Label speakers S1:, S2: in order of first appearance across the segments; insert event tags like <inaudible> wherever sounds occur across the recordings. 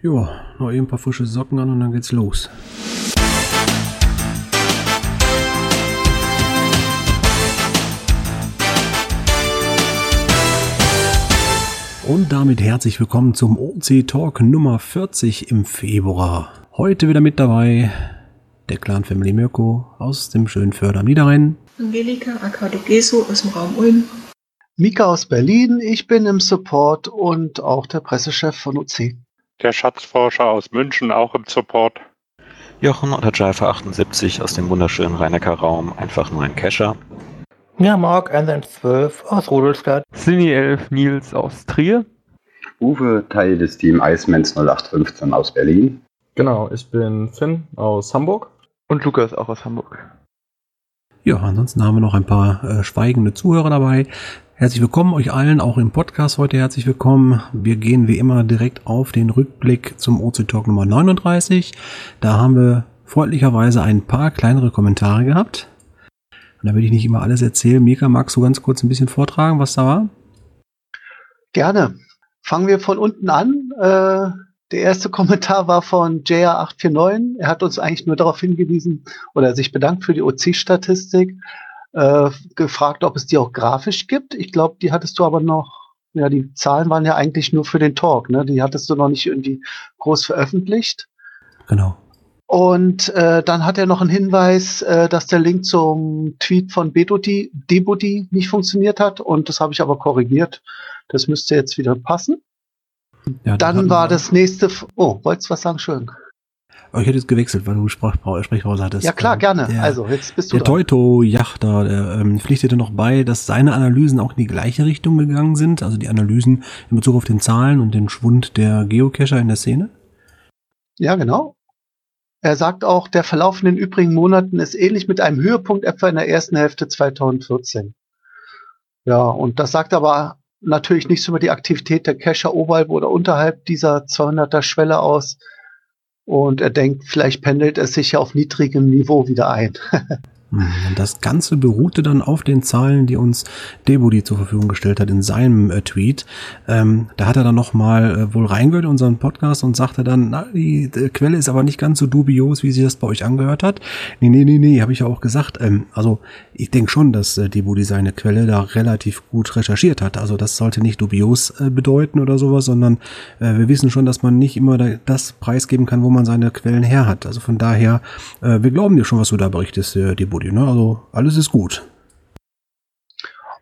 S1: Jo, noch eben ein paar frische Socken an und dann geht's los. Und damit herzlich willkommen zum OC Talk Nummer 40 im Februar. Heute wieder mit dabei der Clan Family Mirko aus dem schönen Förder am Niederrhein.
S2: Angelika Akadogeso aus dem Raum Ulm.
S3: Mika aus Berlin, ich bin im Support und auch der Pressechef von OC.
S4: Der Schatzforscher aus München, auch im Support.
S5: Jochen oder Jiver 78 aus dem wunderschönen Rheinecker Raum, einfach nur ein Cacher.
S6: Ja, Mark N12 aus Rudolstadt.
S7: Sini 11 Nils aus Trier.
S8: Uwe, Teil des Team Icemans 0815 aus Berlin.
S9: Genau, ich bin Finn aus Hamburg.
S10: Und Lukas auch aus Hamburg.
S1: Ja, ansonsten haben wir noch ein paar äh, schweigende Zuhörer dabei. Herzlich willkommen euch allen, auch im Podcast heute herzlich willkommen. Wir gehen wie immer direkt auf den Rückblick zum OC Talk Nummer 39. Da haben wir freundlicherweise ein paar kleinere Kommentare gehabt. Und da will ich nicht immer alles erzählen. Mika, magst du ganz kurz ein bisschen vortragen, was da war?
S3: Gerne. Fangen wir von unten an. Äh, der erste Kommentar war von JR849. Er hat uns eigentlich nur darauf hingewiesen oder sich bedankt für die OC-Statistik äh, gefragt, ob es die auch grafisch gibt. Ich glaube, die hattest du aber noch, ja, die Zahlen waren ja eigentlich nur für den Talk, ne? Die hattest du noch nicht irgendwie groß veröffentlicht.
S1: Genau.
S3: Und äh, dann hat er noch einen Hinweis, äh, dass der Link zum Tweet von Bedoti, Deboti nicht funktioniert hat. Und das habe ich aber korrigiert. Das müsste jetzt wieder passen. Ja, dann war das nächste. Oh, wolltest du was sagen? Schön.
S1: Aber ich hätte jetzt gewechselt, weil du Sprach Sprechpause hattest.
S3: Ja klar, gerne. Der, also, jetzt bist du
S1: Der Teuto-Yachter, der ähm, pflichtete noch bei, dass seine Analysen auch in die gleiche Richtung gegangen sind. Also die Analysen in Bezug auf den Zahlen und den Schwund der Geocacher in der Szene.
S3: Ja, genau. Er sagt auch, der Verlauf in den übrigen Monaten ist ähnlich mit einem Höhepunkt etwa in der ersten Hälfte 2014. Ja, und das sagt aber natürlich nichts über die Aktivität der Cacher oberhalb oder unterhalb dieser 200er Schwelle aus. Und er denkt, vielleicht pendelt es sich ja auf niedrigem Niveau wieder ein. <laughs>
S1: Hm, das Ganze beruhte dann auf den Zahlen, die uns Debody zur Verfügung gestellt hat in seinem äh, Tweet. Ähm, da hat er dann nochmal äh, wohl reingehört in unseren Podcast und sagte dann, na, die, die, Quelle ist aber nicht ganz so dubios, wie sie das bei euch angehört hat. Nee, nee, nee, nee, habe ich ja auch gesagt. Ähm, also ich denke schon, dass äh, Debody seine Quelle da relativ gut recherchiert hat. Also das sollte nicht dubios äh, bedeuten oder sowas, sondern äh, wir wissen schon, dass man nicht immer da, das preisgeben kann, wo man seine Quellen her hat. Also von daher, äh, wir glauben dir schon, was du da berichtest, äh, Debody. Buddy, ne? Also alles ist gut.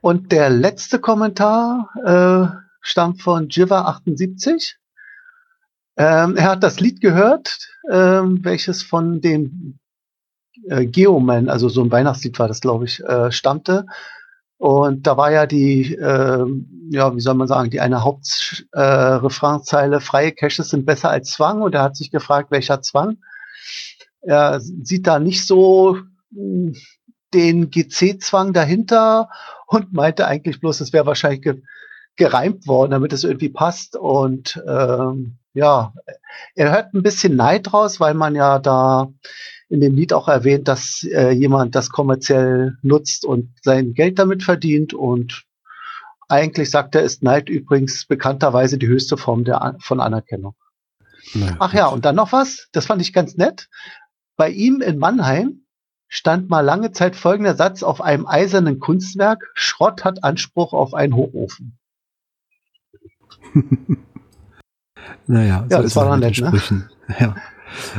S3: Und der letzte Kommentar äh, stammt von Jiva78. Ähm, er hat das Lied gehört, ähm, welches von dem äh, Geoman, also so ein Weihnachtslied war das, glaube ich, äh, stammte. Und da war ja die, äh, ja, wie soll man sagen, die eine Hauptrefrainzeile, äh, freie Caches sind besser als Zwang. Und er hat sich gefragt, welcher Zwang. Er sieht da nicht so den GC-Zwang dahinter und meinte eigentlich bloß, es wäre wahrscheinlich ge gereimt worden, damit es irgendwie passt. Und ähm, ja, er hört ein bisschen Neid raus, weil man ja da in dem Lied auch erwähnt, dass äh, jemand das kommerziell nutzt und sein Geld damit verdient. Und eigentlich sagt er, ist Neid übrigens bekannterweise die höchste Form der, von Anerkennung. Naja, Ach ja, und dann noch was, das fand ich ganz nett. Bei ihm in Mannheim stand mal lange Zeit folgender Satz auf einem eisernen Kunstwerk: Schrott hat Anspruch auf einen Hochofen. <laughs>
S1: naja,
S3: ja, das war dann nett, ne? <laughs>
S1: Ja.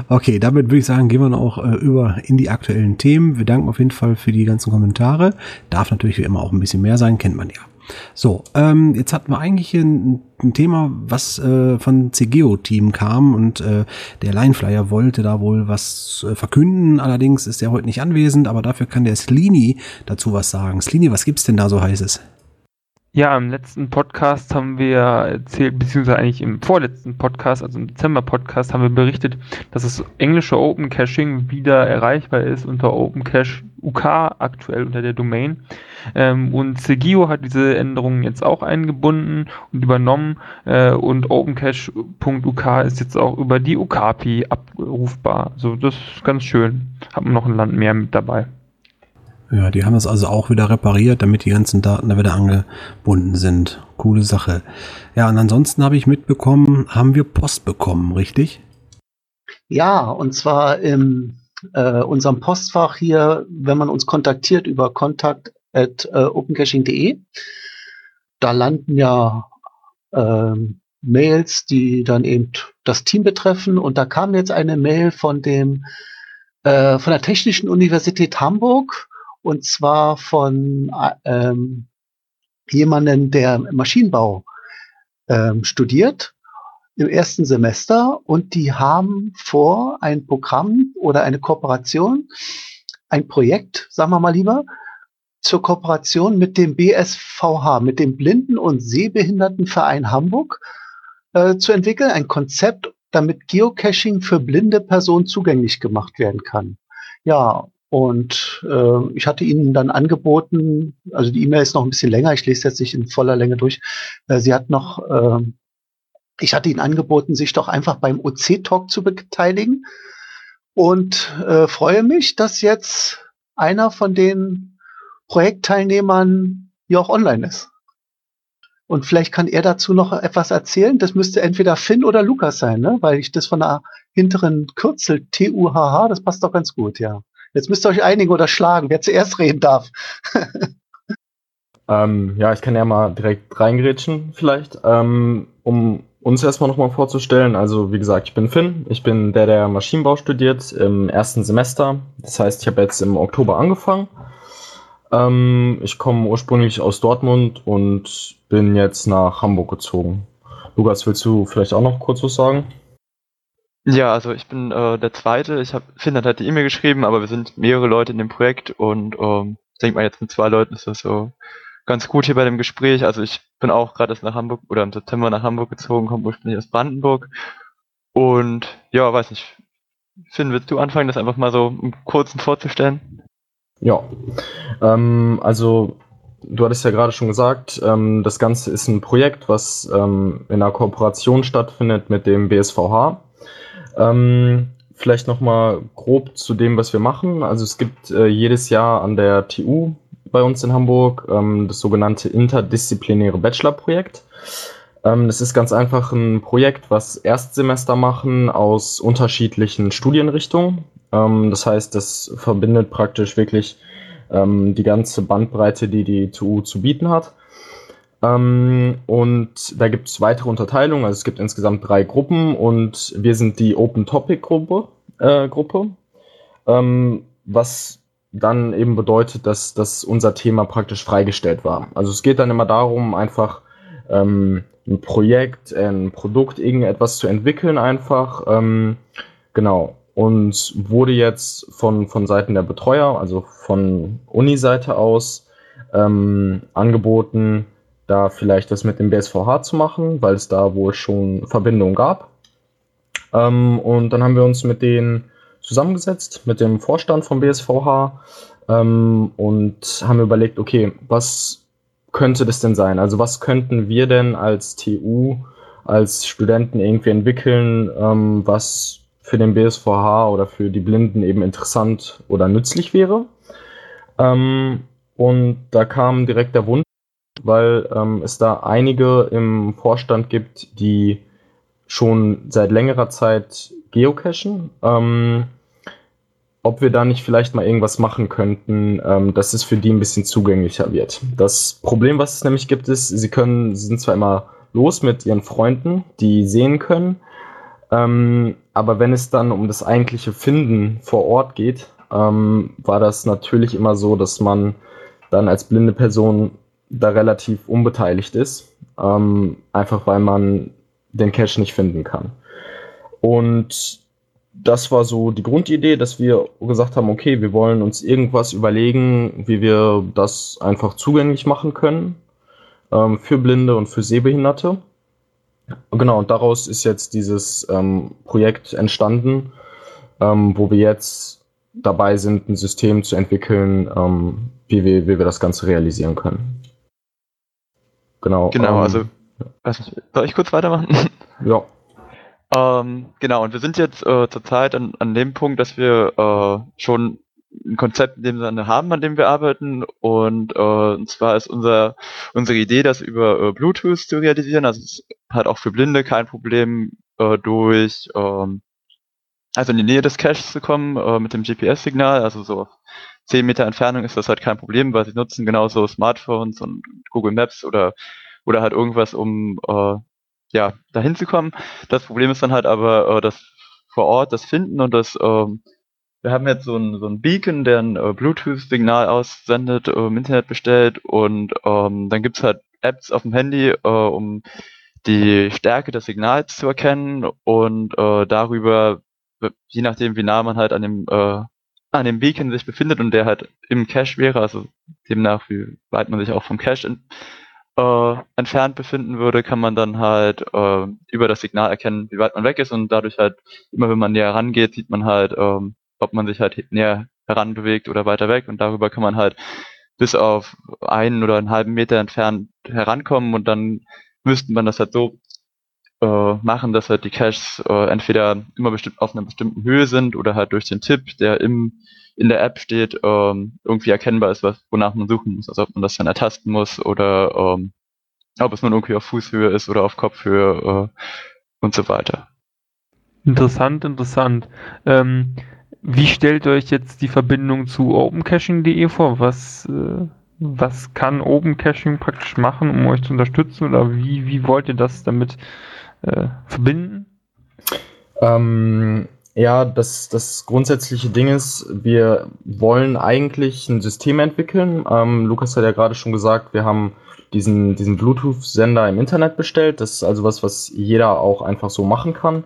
S1: Okay, damit würde ich sagen, gehen wir noch äh, über in die aktuellen Themen. Wir danken auf jeden Fall für die ganzen Kommentare. Darf natürlich wie immer auch ein bisschen mehr sein, kennt man ja. So, ähm, jetzt hatten wir eigentlich hier ein, ein Thema, was äh, von CGO-Team kam und äh, der Lineflyer wollte da wohl was äh, verkünden. Allerdings ist er heute nicht anwesend, aber dafür kann der Slini dazu was sagen. Slini, was gibt's denn da so heißes?
S7: Ja, im letzten Podcast haben wir erzählt, beziehungsweise eigentlich im vorletzten Podcast, also im Dezember-Podcast, haben wir berichtet, dass das englische Open Caching wieder erreichbar ist unter Open Cache UK, aktuell unter der Domain. Ähm, und Segio hat diese Änderungen jetzt auch eingebunden und übernommen äh, und OpenCache.uk ist jetzt auch über die UKAPI abrufbar. Also das ist ganz schön. Hat man noch ein Land mehr mit dabei.
S1: Ja, die haben das also auch wieder repariert, damit die ganzen Daten da wieder angebunden sind. Coole Sache. Ja, und ansonsten habe ich mitbekommen, haben wir Post bekommen, richtig?
S3: Ja, und zwar in äh, unserem Postfach hier, wenn man uns kontaktiert über kontakt at äh, da landen ja ähm, Mails, die dann eben das Team betreffen. Und da kam jetzt eine Mail von dem äh, von der Technischen Universität Hamburg und zwar von äh, ähm, jemanden, der Maschinenbau ähm, studiert im ersten Semester und die haben vor, ein Programm oder eine Kooperation, ein Projekt, sagen wir mal lieber, zur Kooperation mit dem BSVH, mit dem Blinden- und Sehbehindertenverein Hamburg äh, zu entwickeln, ein Konzept, damit Geocaching für blinde Personen zugänglich gemacht werden kann. Ja, und äh, ich hatte ihnen dann angeboten, also die E-Mail ist noch ein bisschen länger, ich lese jetzt nicht in voller Länge durch. Äh, sie hat noch, äh, ich hatte ihnen angeboten, sich doch einfach beim OC-Talk zu beteiligen und äh, freue mich, dass jetzt einer von den Projektteilnehmern hier auch online ist. Und vielleicht kann er dazu noch etwas erzählen. Das müsste entweder Finn oder Lukas sein, ne? weil ich das von der hinteren Kürzel TUHH, das passt doch ganz gut, ja. Jetzt müsst ihr euch einigen oder schlagen, wer zuerst reden darf. <laughs>
S9: ähm, ja, ich kann ja mal direkt reingrätschen, vielleicht, ähm, um uns erstmal nochmal vorzustellen. Also, wie gesagt, ich bin Finn. Ich bin der, der Maschinenbau studiert im ersten Semester. Das heißt, ich habe jetzt im Oktober angefangen. Ähm, ich komme ursprünglich aus Dortmund und bin jetzt nach Hamburg gezogen. Lukas, willst du vielleicht auch noch kurz was sagen?
S10: Ja, also ich bin äh, der Zweite. Ich habe Finn hat halt die E-Mail geschrieben, aber wir sind mehrere Leute in dem Projekt und ähm, ich denke mal jetzt mit zwei Leuten ist das so ganz gut hier bei dem Gespräch. Also ich bin auch gerade erst nach Hamburg oder im September nach Hamburg gezogen, komme ursprünglich aus Brandenburg und ja, weiß nicht. Finn, willst du anfangen, das einfach mal so im Kurzen vorzustellen?
S9: Ja, ähm, also du hattest ja gerade schon gesagt, ähm, das Ganze ist ein Projekt, was ähm, in einer Kooperation stattfindet mit dem BSVH. Ähm, vielleicht nochmal grob zu dem, was wir machen. Also es gibt äh, jedes Jahr an der TU bei uns in Hamburg ähm, das sogenannte interdisziplinäre Bachelorprojekt. Ähm, das ist ganz einfach ein Projekt, was Erstsemester machen aus unterschiedlichen Studienrichtungen. Ähm, das heißt, das verbindet praktisch wirklich ähm, die ganze Bandbreite, die die TU zu bieten hat. Ähm, und da gibt es weitere Unterteilungen. Also es gibt insgesamt drei Gruppen und wir sind die Open Topic Gruppe. Äh, Gruppe ähm, was dann eben bedeutet, dass, dass unser Thema praktisch freigestellt war. Also es geht dann immer darum, einfach ähm, ein Projekt, ein Produkt, irgendetwas zu entwickeln einfach. Ähm, genau. Und wurde jetzt von, von Seiten der Betreuer, also von Uni-Seite aus, ähm, angeboten, da vielleicht das mit dem BSVH zu machen, weil es da wohl schon Verbindungen gab. Ähm, und dann haben wir uns mit denen zusammengesetzt, mit dem Vorstand vom BSVH ähm, und haben überlegt, okay, was könnte das denn sein? Also was könnten wir denn als TU, als Studenten irgendwie entwickeln, ähm, was für den BSVH oder für die Blinden eben interessant oder nützlich wäre? Ähm, und da kam direkt der Wunsch, weil ähm, es da einige im Vorstand gibt, die schon seit längerer Zeit geocachen. Ähm, ob wir da nicht vielleicht mal irgendwas machen könnten, ähm, dass es für die ein bisschen zugänglicher wird. Das Problem, was es nämlich gibt, ist, sie können, sie sind zwar immer los mit ihren Freunden, die sehen können, ähm, aber wenn es dann um das eigentliche Finden vor Ort geht, ähm, war das natürlich immer so, dass man dann als blinde Person da relativ unbeteiligt ist, ähm, einfach weil man den Cache nicht finden kann. Und das war so die Grundidee, dass wir gesagt haben, okay, wir wollen uns irgendwas überlegen, wie wir das einfach zugänglich machen können ähm, für Blinde und für Sehbehinderte. Genau, und daraus ist jetzt dieses ähm, Projekt entstanden, ähm, wo wir jetzt dabei sind, ein System zu entwickeln, ähm, wie, wir, wie wir das Ganze realisieren können.
S10: Genau. Genau, ähm, also, also soll ich kurz weitermachen? <laughs>
S9: Ja.
S10: Ähm, genau, und wir sind jetzt äh, zurzeit an, an dem Punkt, dass wir äh, schon ein Konzept in dem Sinne haben, an dem wir arbeiten. Und, äh, und zwar ist unser, unsere Idee, das über äh, Bluetooth zu realisieren. Also es hat auch für Blinde kein Problem, äh, durch ähm, also in die Nähe des Caches zu kommen äh, mit dem GPS-Signal. Also so auf 10 Meter Entfernung ist das halt kein Problem, weil sie nutzen genauso Smartphones und Google Maps oder oder halt irgendwas, um äh, ja dahin zu kommen. Das Problem ist dann halt aber äh, das vor Ort das Finden und das ähm, wir haben jetzt so ein, so ein Beacon, der ein äh, Bluetooth-Signal aussendet, äh, im Internet bestellt und ähm, dann gibt's halt Apps auf dem Handy, äh, um die Stärke des Signals zu erkennen und äh, darüber, je nachdem wie nah man halt an dem äh, an dem Beacon sich befindet und der halt im Cache wäre, also demnach wie weit man sich auch vom Cache in, äh, entfernt befinden würde, kann man dann halt äh, über das Signal erkennen, wie weit man weg ist und dadurch halt immer wenn man näher rangeht, sieht man halt ähm, ob man sich halt näher heranbewegt oder weiter weg und darüber kann man halt bis auf einen oder einen halben Meter entfernt herankommen und dann müsste man das halt so äh, machen, dass halt die Caches äh, entweder immer bestimmt auf einer bestimmten Höhe sind oder halt durch den Tipp, der im in der App steht, ähm, irgendwie erkennbar ist, was, wonach man suchen muss. Also ob man das dann ertasten muss oder ähm, ob es nun irgendwie auf Fußhöhe ist oder auf Kopfhöhe äh, und so weiter.
S7: Interessant, interessant. Ähm, wie stellt euch jetzt die Verbindung zu opencaching.de vor? Was, äh, was kann Opencaching praktisch machen, um euch zu unterstützen? Oder wie, wie wollt ihr das damit äh, verbinden?
S9: Ähm, ja, das, das grundsätzliche Ding ist, wir wollen eigentlich ein System entwickeln. Ähm, Lukas hat ja gerade schon gesagt, wir haben diesen, diesen Bluetooth-Sender im Internet bestellt. Das ist also was, was jeder auch einfach so machen kann.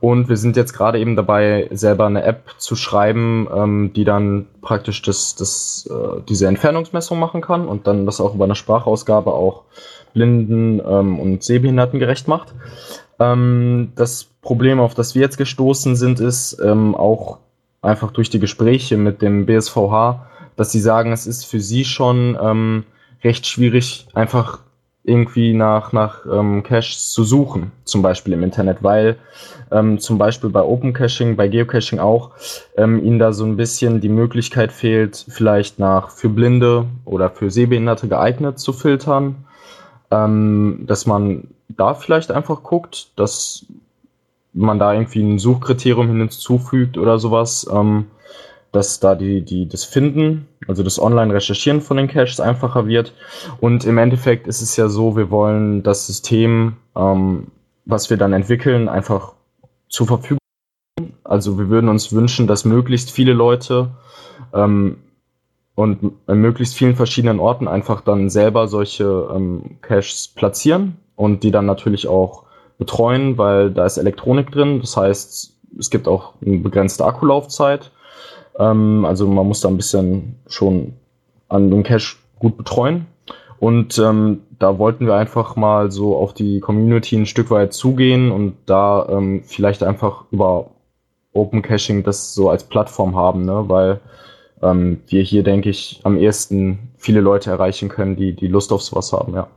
S9: Und wir sind jetzt gerade eben dabei, selber eine App zu schreiben, ähm, die dann praktisch das, das, äh, diese Entfernungsmessung machen kann und dann das auch über eine Sprachausgabe auch Blinden ähm, und Sehbehinderten gerecht macht. Ähm, das Problem, auf das wir jetzt gestoßen sind, ist ähm, auch einfach durch die Gespräche mit dem BSVH, dass sie sagen, es ist für sie schon ähm, recht schwierig, einfach irgendwie nach, nach ähm, Caches zu suchen, zum Beispiel im Internet, weil ähm, zum Beispiel bei Open Caching, bei Geocaching auch, ähm, ihnen da so ein bisschen die Möglichkeit fehlt, vielleicht nach für Blinde oder für Sehbehinderte geeignet zu filtern, ähm, dass man da vielleicht einfach guckt, dass man da irgendwie ein Suchkriterium hinzufügt oder sowas. Ähm, dass da die, die, das Finden, also das Online-Recherchieren von den Caches einfacher wird. Und im Endeffekt ist es ja so, wir wollen das System, ähm, was wir dann entwickeln, einfach zur Verfügung. Also wir würden uns wünschen, dass möglichst viele Leute ähm, und an möglichst vielen verschiedenen Orten einfach dann selber solche ähm, Caches platzieren und die dann natürlich auch betreuen, weil da ist Elektronik drin. Das heißt, es gibt auch eine begrenzte Akkulaufzeit ähm, also man muss da ein bisschen schon an den Cache gut betreuen. Und ähm, da wollten wir einfach mal so auf die Community ein Stück weit zugehen und da ähm, vielleicht einfach über Open Caching das so als Plattform haben, ne? weil ähm, wir hier, denke ich, am ehesten viele Leute erreichen können, die, die Lust auf sowas haben, ja.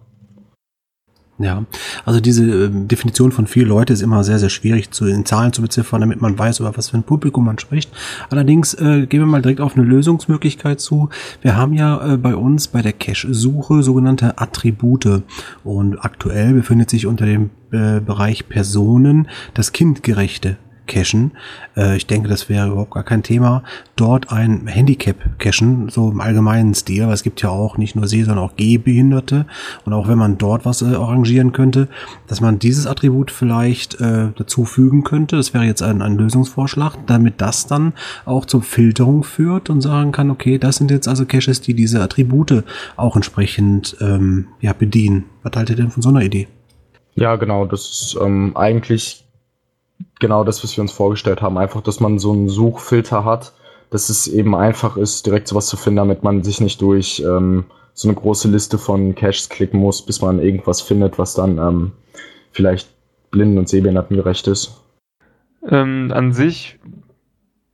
S1: Ja, also diese äh, Definition von vier Leute ist immer sehr, sehr schwierig zu, in Zahlen zu beziffern, damit man weiß, über was für ein Publikum man spricht. Allerdings äh, gehen wir mal direkt auf eine Lösungsmöglichkeit zu. Wir haben ja äh, bei uns bei der Cache-Suche sogenannte Attribute und aktuell befindet sich unter dem äh, Bereich Personen das kindgerechte cachen. Äh, ich denke, das wäre überhaupt gar kein Thema. Dort ein Handicap cachen, so im allgemeinen Stil, weil es gibt ja auch nicht nur Seh-, sondern auch Gehbehinderte. Und auch wenn man dort was äh, arrangieren könnte, dass man dieses Attribut vielleicht äh, dazu fügen könnte, das wäre jetzt ein, ein Lösungsvorschlag, damit das dann auch zur Filterung führt und sagen kann, okay, das sind jetzt also Caches, die diese Attribute auch entsprechend ähm, ja, bedienen. Was haltet ihr denn von so einer Idee?
S9: Ja, genau, das ist ähm, eigentlich genau das, was wir uns vorgestellt haben. Einfach, dass man so einen Suchfilter hat, dass es eben einfach ist, direkt sowas zu finden, damit man sich nicht durch ähm, so eine große Liste von Caches klicken muss, bis man irgendwas findet, was dann ähm, vielleicht blinden und sehbehinderten gerecht ist.
S7: Ähm, an sich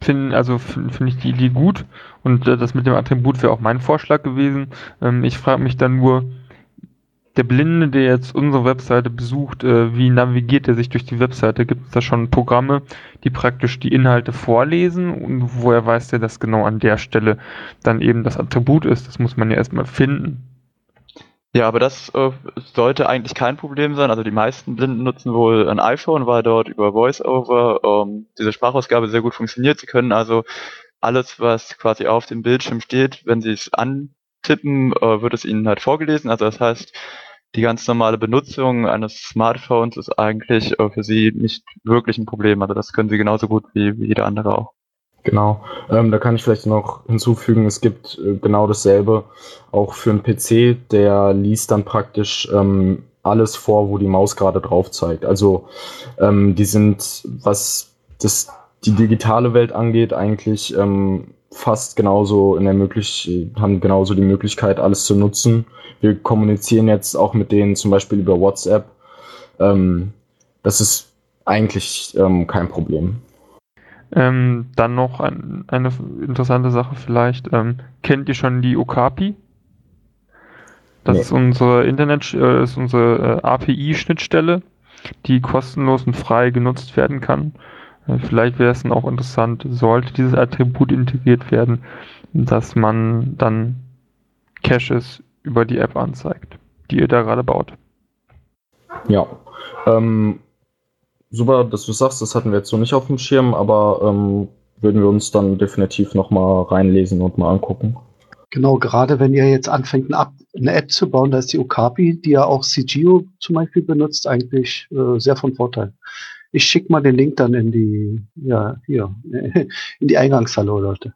S7: finde also finde find ich die Idee gut und äh, das mit dem Attribut wäre auch mein Vorschlag gewesen. Ähm, ich frage mich dann nur, der Blinde, der jetzt unsere Webseite besucht, äh, wie navigiert er sich durch die Webseite? Gibt es da schon Programme, die praktisch die Inhalte vorlesen und woher weiß der, dass genau an der Stelle dann eben das Attribut ist? Das muss man ja erstmal finden.
S10: Ja, aber das äh, sollte eigentlich kein Problem sein. Also die meisten Blinden nutzen wohl ein iPhone, weil dort über VoiceOver ähm, diese Sprachausgabe sehr gut funktioniert. Sie können also alles, was quasi auf dem Bildschirm steht, wenn sie es antippen, äh, wird es ihnen halt vorgelesen. Also das heißt, die ganz normale Benutzung eines Smartphones ist eigentlich äh, für sie nicht wirklich ein Problem. Also das können sie genauso gut wie, wie jeder andere auch.
S9: Genau. Ähm, da kann ich vielleicht noch hinzufügen, es gibt äh, genau dasselbe auch für einen PC, der liest dann praktisch ähm, alles vor, wo die Maus gerade drauf zeigt. Also ähm, die sind, was das, die digitale Welt angeht, eigentlich ähm, fast genauso in der möglich haben genauso die Möglichkeit, alles zu nutzen. Wir kommunizieren jetzt auch mit denen zum Beispiel über WhatsApp. Ähm, das ist eigentlich ähm, kein Problem.
S7: Ähm, dann noch ein, eine interessante Sache vielleicht. Ähm, kennt ihr schon die Okapi? Das
S9: Nee.
S7: ist unsere Internet, äh, ist unsere äh, API-Schnittstelle, die kostenlos und frei genutzt werden kann. Äh, vielleicht wäre es dann auch interessant, sollte dieses Attribut integriert werden, dass man dann Caches über die App anzeigt, die ihr da gerade baut.
S9: Ja. Ähm, super, dass du sagst, das hatten wir jetzt so nicht auf dem Schirm, aber ähm, würden wir uns dann definitiv nochmal reinlesen und mal angucken.
S3: Genau, gerade wenn ihr jetzt anfängt, eine, App, eine App zu bauen, da ist die Okapi, die ja auch CGO zum Beispiel benutzt, eigentlich äh, sehr von Vorteil. Ich schicke mal den Link dann in die, ja, hier, <laughs> in die Eingangshalle, Leute.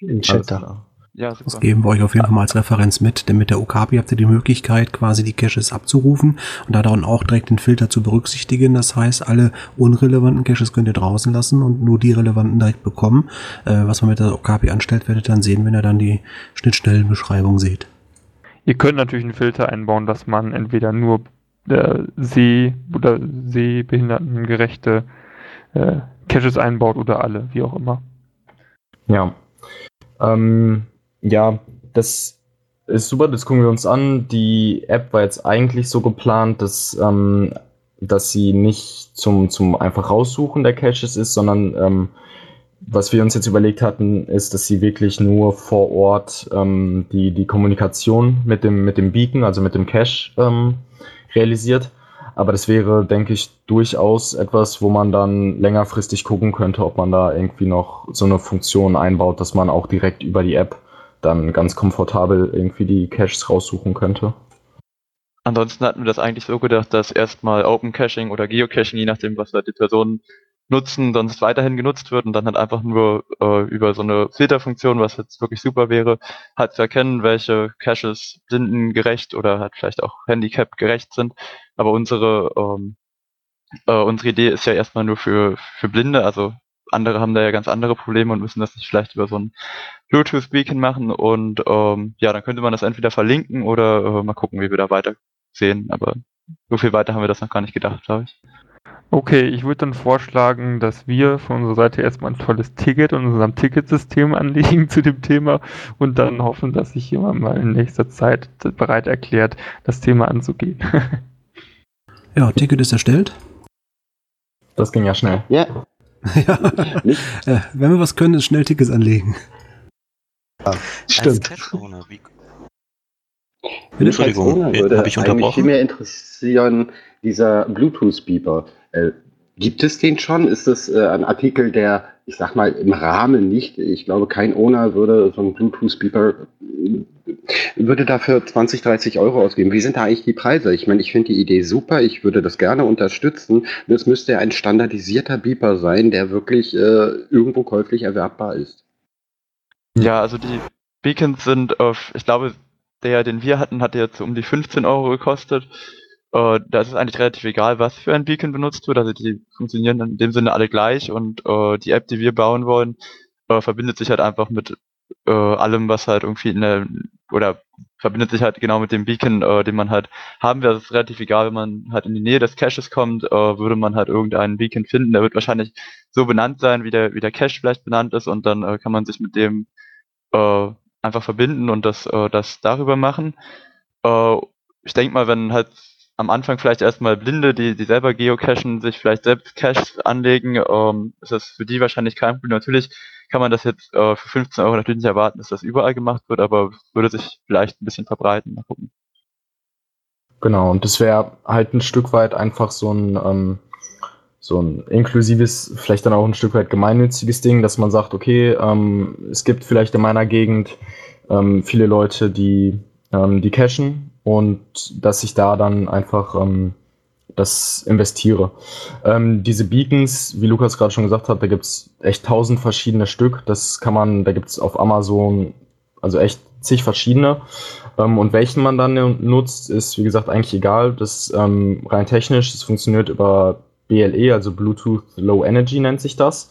S3: In den Chat da.
S10: Ja,
S1: Das
S10: super.
S1: geben wir euch auf jeden Fall mal als Referenz mit, denn mit der Okapi habt ihr die Möglichkeit, quasi die Caches abzurufen und da dann auch direkt den Filter zu berücksichtigen. Das heißt, alle unrelevanten Caches könnt ihr draußen lassen und nur die relevanten direkt bekommen. Äh, was man mit der Okapi anstellt, werdet ihr dann sehen, wenn ihr dann die Schnittstellenbeschreibung seht.
S7: Ihr könnt natürlich einen Filter einbauen, dass man entweder nur äh, seh- oder sehbehindertengerechte äh, Caches einbaut oder alle, wie auch immer.
S9: Ja. Ähm, ja, das ist super, das gucken wir uns an. Die App war jetzt eigentlich so geplant, dass, ähm, dass sie nicht zum, zum einfach raussuchen der Caches ist, sondern ähm, was wir uns jetzt überlegt hatten, ist, dass sie wirklich nur vor Ort ähm, die, die Kommunikation mit dem, mit dem Beacon, also mit dem Cache, ähm, realisiert. Aber das wäre, denke ich, durchaus etwas, wo man dann längerfristig gucken könnte, ob man da irgendwie noch so eine Funktion einbaut, dass man auch direkt über die App dann ganz komfortabel irgendwie die Caches raussuchen könnte.
S10: Ansonsten hatten wir das eigentlich so gedacht, dass erstmal Open Caching oder Geocaching, je nachdem, was halt die Personen nutzen, sonst weiterhin genutzt wird und dann halt einfach nur äh, über so eine Filterfunktion, was jetzt wirklich super wäre, halt zu erkennen, welche Caches blindengerecht oder halt vielleicht auch Handicap gerecht sind. Aber unsere ähm, äh, unsere Idee ist ja erstmal nur für für Blinde, also andere haben da ja ganz andere Probleme und müssen das nicht vielleicht über so ein Bluetooth Beacon machen und ähm, ja, dann könnte man das entweder verlinken oder äh, mal gucken, wie wir da weiter sehen. Aber so viel weiter haben wir das noch gar nicht gedacht, glaube ich.
S7: Okay, ich würde dann vorschlagen, dass wir von unserer Seite erstmal ein tolles Ticket in unserem Ticketsystem <laughs> anlegen zu dem Thema und dann hoffen, dass sich jemand mal in nächster Zeit bereit erklärt, das Thema anzugehen. <laughs>
S1: Ja, Ticket ist erstellt.
S9: Das ging ja schnell.
S8: Ja, <laughs>
S1: ja. Äh, wenn wir was können, ist schnell Tickets anlegen.
S3: Stimmt.
S5: Als Cache-Owner, wie,
S1: Bitte?
S8: Mich als
S5: Entschuldigung,
S8: Owner
S5: wen
S8: würde
S5: hab ich unterbrochen?
S8: viel mehr interessieren, dieser Bluetooth-Beeper. Äh, gibt es den schon? Ist das äh, ein Artikel, der, ich sag mal, im Rahmen nicht, ich glaube, kein Owner würde so einen Bluetooth-Beeper, äh, würde dafür 20, 30 Euro ausgeben. Wie sind da eigentlich die Preise? Ich meine, ich finde die Idee super, ich würde das gerne unterstützen. Das müsste ja ein standardisierter Beeper sein, der wirklich äh, irgendwo käuflich erwerbbar ist.
S10: Ja, also die Beacons sind, äh, ich glaube, der, den wir hatten, hat jetzt um die 15 Euro gekostet. Äh, da ist es eigentlich relativ egal, was für ein Beacon benutzt wird. Also die funktionieren in dem Sinne alle gleich und äh, die App, die wir bauen wollen, äh, verbindet sich halt einfach mit äh, allem, was halt irgendwie in der oder verbindet sich halt genau mit dem Beacon, äh, den man halt haben will. Also es ist relativ egal, wenn man halt in die Nähe des Caches kommt, äh, würde man halt irgendeinen Beacon finden. Der wird wahrscheinlich so benannt sein, wie der, wie der Cache vielleicht benannt ist und dann äh, kann man sich mit dem äh, einfach verbinden und das, äh, das darüber machen. Äh, ich denke mal, wenn halt am Anfang vielleicht erstmal Blinde, die, die selber geocachen, sich vielleicht selbst Caches anlegen, ähm, ist das für die wahrscheinlich kein Problem. Natürlich kann man das jetzt äh, für 15 Euro natürlich nicht erwarten, dass das überall gemacht wird, aber würde sich vielleicht ein bisschen verbreiten. Mal gucken.
S9: Genau, und das wäre halt ein Stück weit einfach so ein, ähm, so ein inklusives, vielleicht dann auch ein Stück weit gemeinnütziges Ding, dass man sagt, okay, ähm, es gibt vielleicht in meiner Gegend ähm, viele Leute, die, ähm, die cashen und dass ich da dann einfach ähm, das investiere. Ähm, diese Beacons, wie Lukas gerade schon gesagt hat, da gibt's echt tausend verschiedene Stück. Das kann man, da gibt's auf Amazon also echt zig verschiedene. Ähm, und welchen man dann nutzt, ist wie gesagt eigentlich egal. Das rein technisch, das funktioniert über BLE, also Bluetooth Low Energy nennt sich das.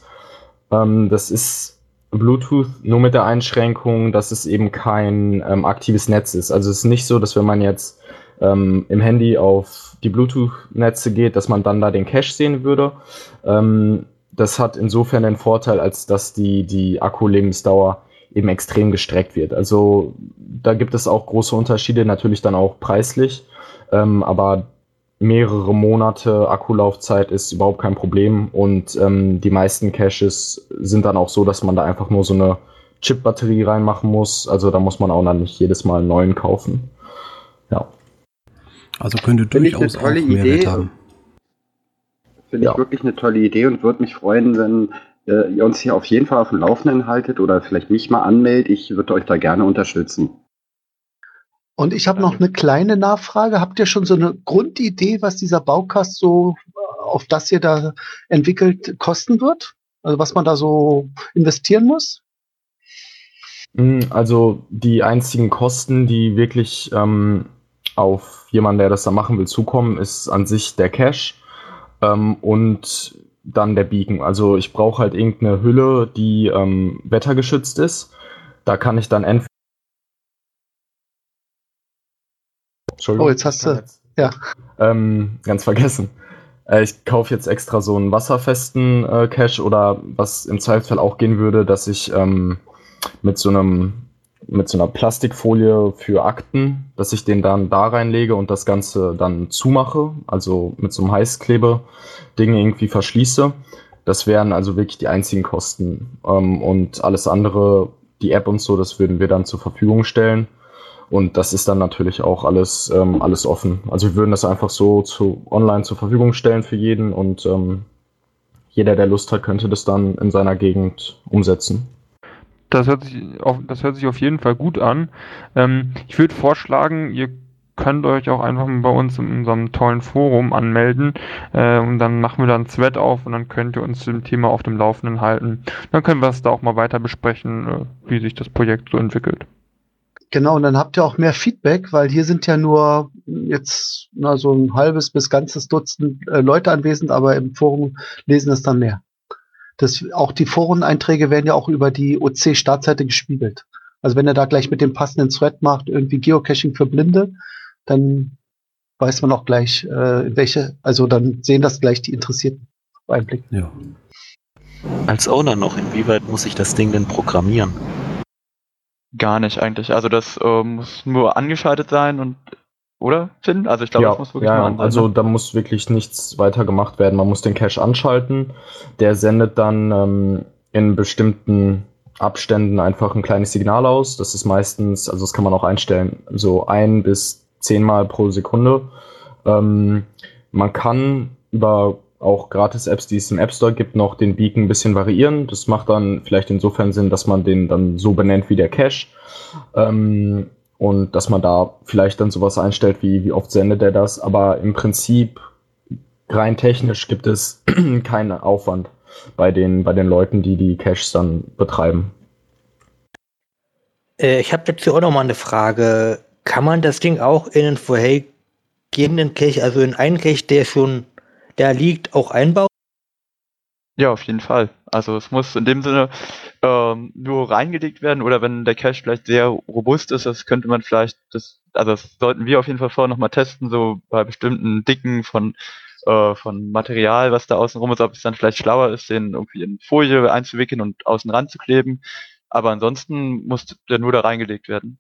S9: Ähm, das ist Bluetooth nur mit der Einschränkung, dass es eben kein ähm, aktives Netz ist. Also es ist nicht so, dass wenn man jetzt ähm, im Handy auf die Bluetooth-Netze geht, dass man dann da den Cache sehen würde. Ähm, das hat insofern den Vorteil, als dass die, die Akkulebensdauer eben extrem gestreckt wird. Also da gibt es auch große Unterschiede, natürlich dann auch preislich, ähm, aber mehrere Monate Akkulaufzeit ist überhaupt kein Problem und ähm, die meisten Caches sind dann auch so, dass man da einfach nur so eine Chip-Batterie reinmachen muss. Also da muss man auch dann nicht jedes Mal einen neuen kaufen. Ja.
S1: Also könnte durchaus auch Mehrwert haben.
S8: Finde ich wirklich eine tolle Idee und würde mich freuen, wenn äh, ihr uns hier auf jeden Fall auf dem Laufenden haltet oder vielleicht mich mal anmeldet. Ich würde euch da gerne unterstützen.
S3: Und ich habe noch eine kleine Nachfrage. Habt ihr schon so eine Grundidee, was dieser Baukast so, auf das ihr da entwickelt, kosten wird? Also was man da so investieren muss?
S9: Hm, also die einzigen Kosten, die wirklich ähm, auf jemanden, der das da machen will, zukommen, ist an sich der Cash ähm, und dann der Beacon. Also ich brauche halt irgendeine Hülle, die ähm, wettergeschützt ist. Da kann ich dann entweder.
S3: Entschuldigung. Oh, jetzt hast du. Ja.
S9: Ähm, ganz vergessen. Äh, ich kaufe jetzt extra so einen wasserfesten äh, Cache oder was im Zweifelsfall auch gehen würde, dass ich ähm, mit so einem mit so einer Plastikfolie für Akten, dass ich den dann da reinlege und das Ganze dann zumache, also mit so einem Heißklebe-Ding irgendwie verschließe. Das wären also wirklich die einzigen Kosten. Ähm, und alles andere, die App und so, das würden wir dann zur Verfügung stellen. Und das ist dann natürlich auch alles, ähm, alles offen. Also wir würden das einfach so zu, online zur Verfügung stellen für jeden und ähm, jeder, der Lust hat, könnte das dann in seiner Gegend umsetzen.
S7: Das hört sich auf, das hört sich auf jeden Fall gut an. Ähm, ich würde vorschlagen, ihr könnt euch auch einfach mal bei uns in unserem tollen Forum anmelden äh, und dann machen wir da einen Thread auf und dann könnt ihr uns zu dem Thema auf dem Laufenden halten. Dann können wir es da auch mal weiter besprechen, äh, wie sich das Projekt so entwickelt.
S3: Genau, und dann habt ihr auch mehr Feedback, weil hier sind ja nur jetzt na, so ein halbes bis ganzes Dutzend äh, Leute anwesend, aber im Forum lesen es dann mehr. Das, auch die Foreneinträge werden ja auch über die OC-Startseite gespiegelt. Also wenn er da gleich mit dem passenden Thread macht, irgendwie Geocaching für Blinde, dann weiß man auch gleich, äh, welche, also dann sehen das gleich die Interessierten Einblick.
S5: Ja. Als Owner noch, inwieweit muss ich das Ding denn programmieren?
S10: Gar nicht eigentlich. Also das äh, muss nur angeschaltet sein und oder Finn? Also ich glaube,
S9: ja,
S10: das
S9: muss wirklich ja, mal Also da muss wirklich nichts weiter gemacht werden. Man muss den Cache anschalten. Der sendet dann ähm, in bestimmten Abständen einfach ein kleines Signal aus. Das ist meistens, also das kann man auch einstellen, so ein bis zehnmal pro Sekunde. Ähm, man kann über auch Gratis-Apps, die es im App Store gibt, noch den Beacon ein bisschen variieren. Das macht dann vielleicht insofern Sinn, dass man den dann so benennt wie der Cache. Ähm, und dass man da vielleicht dann sowas einstellt, wie, wie oft sendet er das. Aber im Prinzip rein technisch gibt es <clears throat> keinen Aufwand bei den, bei den Leuten, die die Caches dann betreiben.
S6: Äh, ich habe dazu auch noch mal eine Frage. Kann man das Ding auch in einen vorhergehenden Cache, also in einen Cache, der schon da liegt, auch einbauen?
S10: Ja, auf jeden Fall. Also es muss in dem Sinne ähm, nur reingelegt werden oder wenn der Cache vielleicht sehr robust ist, das könnte man vielleicht, das, also das sollten wir auf jeden Fall vorher nochmal testen, so bei bestimmten Dicken von, äh, von Material, was da außen rum ist, ob es dann vielleicht schlauer ist, den irgendwie in Folie einzuwickeln und außen ranzukleben. Aber ansonsten muss der nur da reingelegt werden.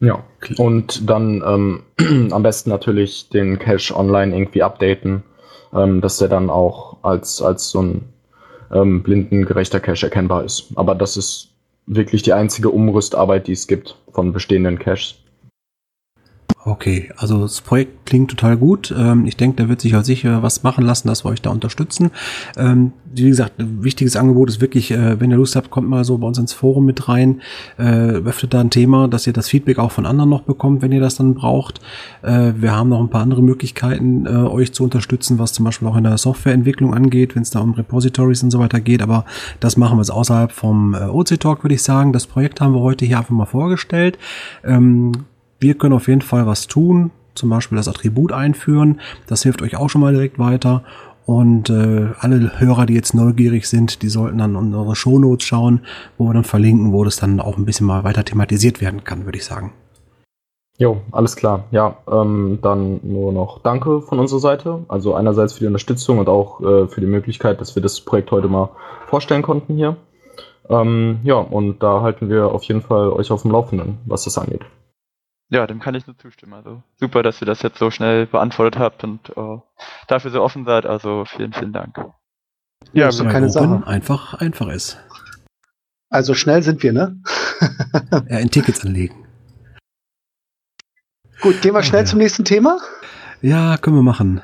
S9: Ja, und dann ähm, <clears throat> am besten natürlich den Cache online irgendwie updaten, ähm, dass der dann auch als, als so ein ähm, blindengerechter Cache erkennbar ist. Aber das ist wirklich die einzige Umrüstarbeit, die es gibt von bestehenden Caches.
S1: Okay, also das Projekt klingt total gut. Ähm, ich denke, da wird sich auch sicher was machen lassen, dass wir euch da unterstützen. Ähm, wie gesagt, ein wichtiges Angebot ist wirklich, äh, wenn ihr Lust habt, kommt mal so bei uns ins Forum mit rein, äh, öffnet da ein Thema, dass ihr das Feedback auch von anderen noch bekommt, wenn ihr das dann braucht. Äh, wir haben noch ein paar andere Möglichkeiten, euch zu unterstützen, was zum Beispiel auch in der Softwareentwicklung angeht, wenn es da um Repositories und so weiter geht. Aber das machen wir jetzt außerhalb vom OC Talk, würde ich sagen. Das Projekt haben wir heute hier einfach mal vorgestellt. Wir können auf jeden Fall was tun, zum Beispiel das Attribut einführen. Das hilft euch auch schon mal direkt weiter. Und äh, alle Hörer, die jetzt neugierig sind, die sollten dann unsere Shownotes schauen, wo wir dann verlinken, wo das dann auch ein bisschen mal weiter thematisiert werden kann, würde ich sagen.
S9: Jo, alles klar. Ja, ähm, dann nur noch Danke von unserer Seite. Also einerseits für die Unterstützung und auch äh, für die Möglichkeit, dass wir das Projekt heute mal vorstellen konnten hier. Ähm, ja, und da halten wir auf jeden Fall euch auf dem Laufenden, was das angeht.
S10: Ja, dem kann ich nur zustimmen. Also super, dass ihr das jetzt so schnell beantwortet habt und äh, dafür so offen seid. Also vielen, vielen Dank.
S3: Ja, doch keine Sache.
S1: Einfach, einfach ist.
S3: Also schnell sind wir, ne? <laughs>
S1: ja, in Tickets anlegen.
S3: Gut, gehen wir schnell
S1: ja.
S3: zum nächsten Thema.
S1: Ja, können wir machen.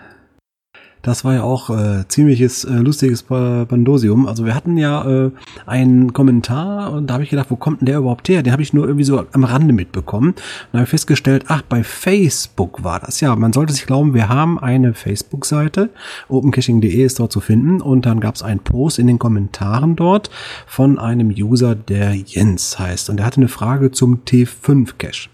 S1: Das war ja auch äh, ziemliches äh, lustiges Bandosium. Also wir hatten ja äh, einen Kommentar und da habe ich gedacht, wo kommt denn der überhaupt her? Den habe ich nur irgendwie so am Rande mitbekommen. Und habe ich festgestellt, ach, bei Facebook war das. Ja, man sollte sich glauben, wir haben eine Facebook-Seite. opencaching.de ist dort zu finden. Und dann gab es einen Post in den Kommentaren dort von einem User, der Jens heißt. Und der hatte eine Frage zum T5-Cache.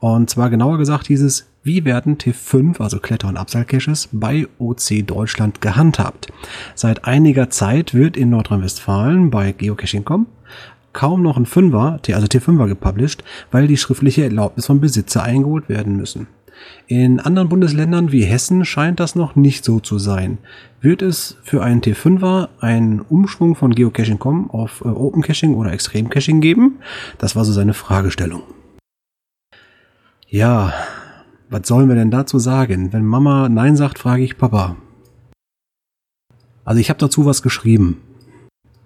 S1: Und zwar genauer gesagt hieß es, wie werden T5, also Kletter- und Abseilcaches, bei OC Deutschland gehandhabt? Seit einiger Zeit wird in Nordrhein-Westfalen bei Geocaching.com kaum noch ein Fünfer, also T5er gepublished, weil die schriftliche Erlaubnis vom Besitzer eingeholt werden müssen. In anderen Bundesländern wie Hessen scheint das noch nicht so zu sein. Wird es für einen T5er einen Umschwung von Geocaching.com auf äh, Open Caching oder Extrem Caching geben? Das war so seine Fragestellung. Ja, was sollen wir denn dazu sagen? Wenn Mama Nein sagt, frage ich Papa. Also ich habe dazu was geschrieben.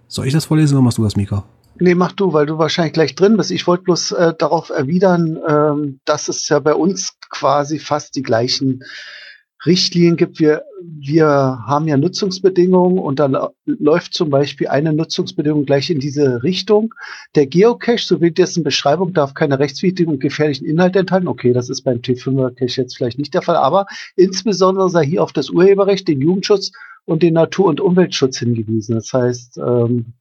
S1: Soll ich das vorlesen oder machst du das, Mika?
S3: Nee, mach du, weil du wahrscheinlich gleich drin bist. Ich wollte bloß äh, darauf erwidern, ähm, dass es ja bei uns quasi fast die gleichen Richtlinien gibt. Wir, wir haben ja Nutzungsbedingungen und dann läuft zum Beispiel eine Nutzungsbedingung gleich in diese Richtung. Der Geocache, so wie dessen Beschreibung, darf keine rechtswidrigen und gefährlichen Inhalte enthalten. Okay, das ist beim T5er Cache jetzt vielleicht nicht der Fall, aber insbesondere sei hier auf das Urheberrecht, den Jugendschutz und den Natur- und Umweltschutz hingewiesen. Das heißt, ähm,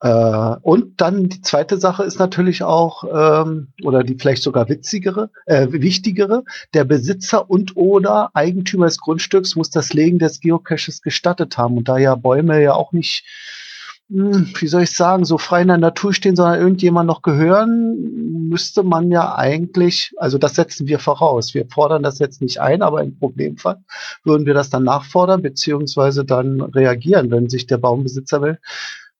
S3: äh, und dann die zweite Sache ist natürlich auch, ähm, oder die vielleicht sogar witzigere, äh, wichtigere, der Besitzer und oder Eigentümer des Grundstücks muss das Legen des Geocaches gestattet haben. Und da ja Bäume ja auch nicht, hm, wie soll ich sagen, so frei in der Natur stehen, sondern irgendjemand noch gehören, müsste man ja eigentlich, also das setzen wir voraus. Wir fordern das jetzt nicht ein, aber im Problemfall würden wir das dann nachfordern, beziehungsweise dann reagieren, wenn sich der Baumbesitzer will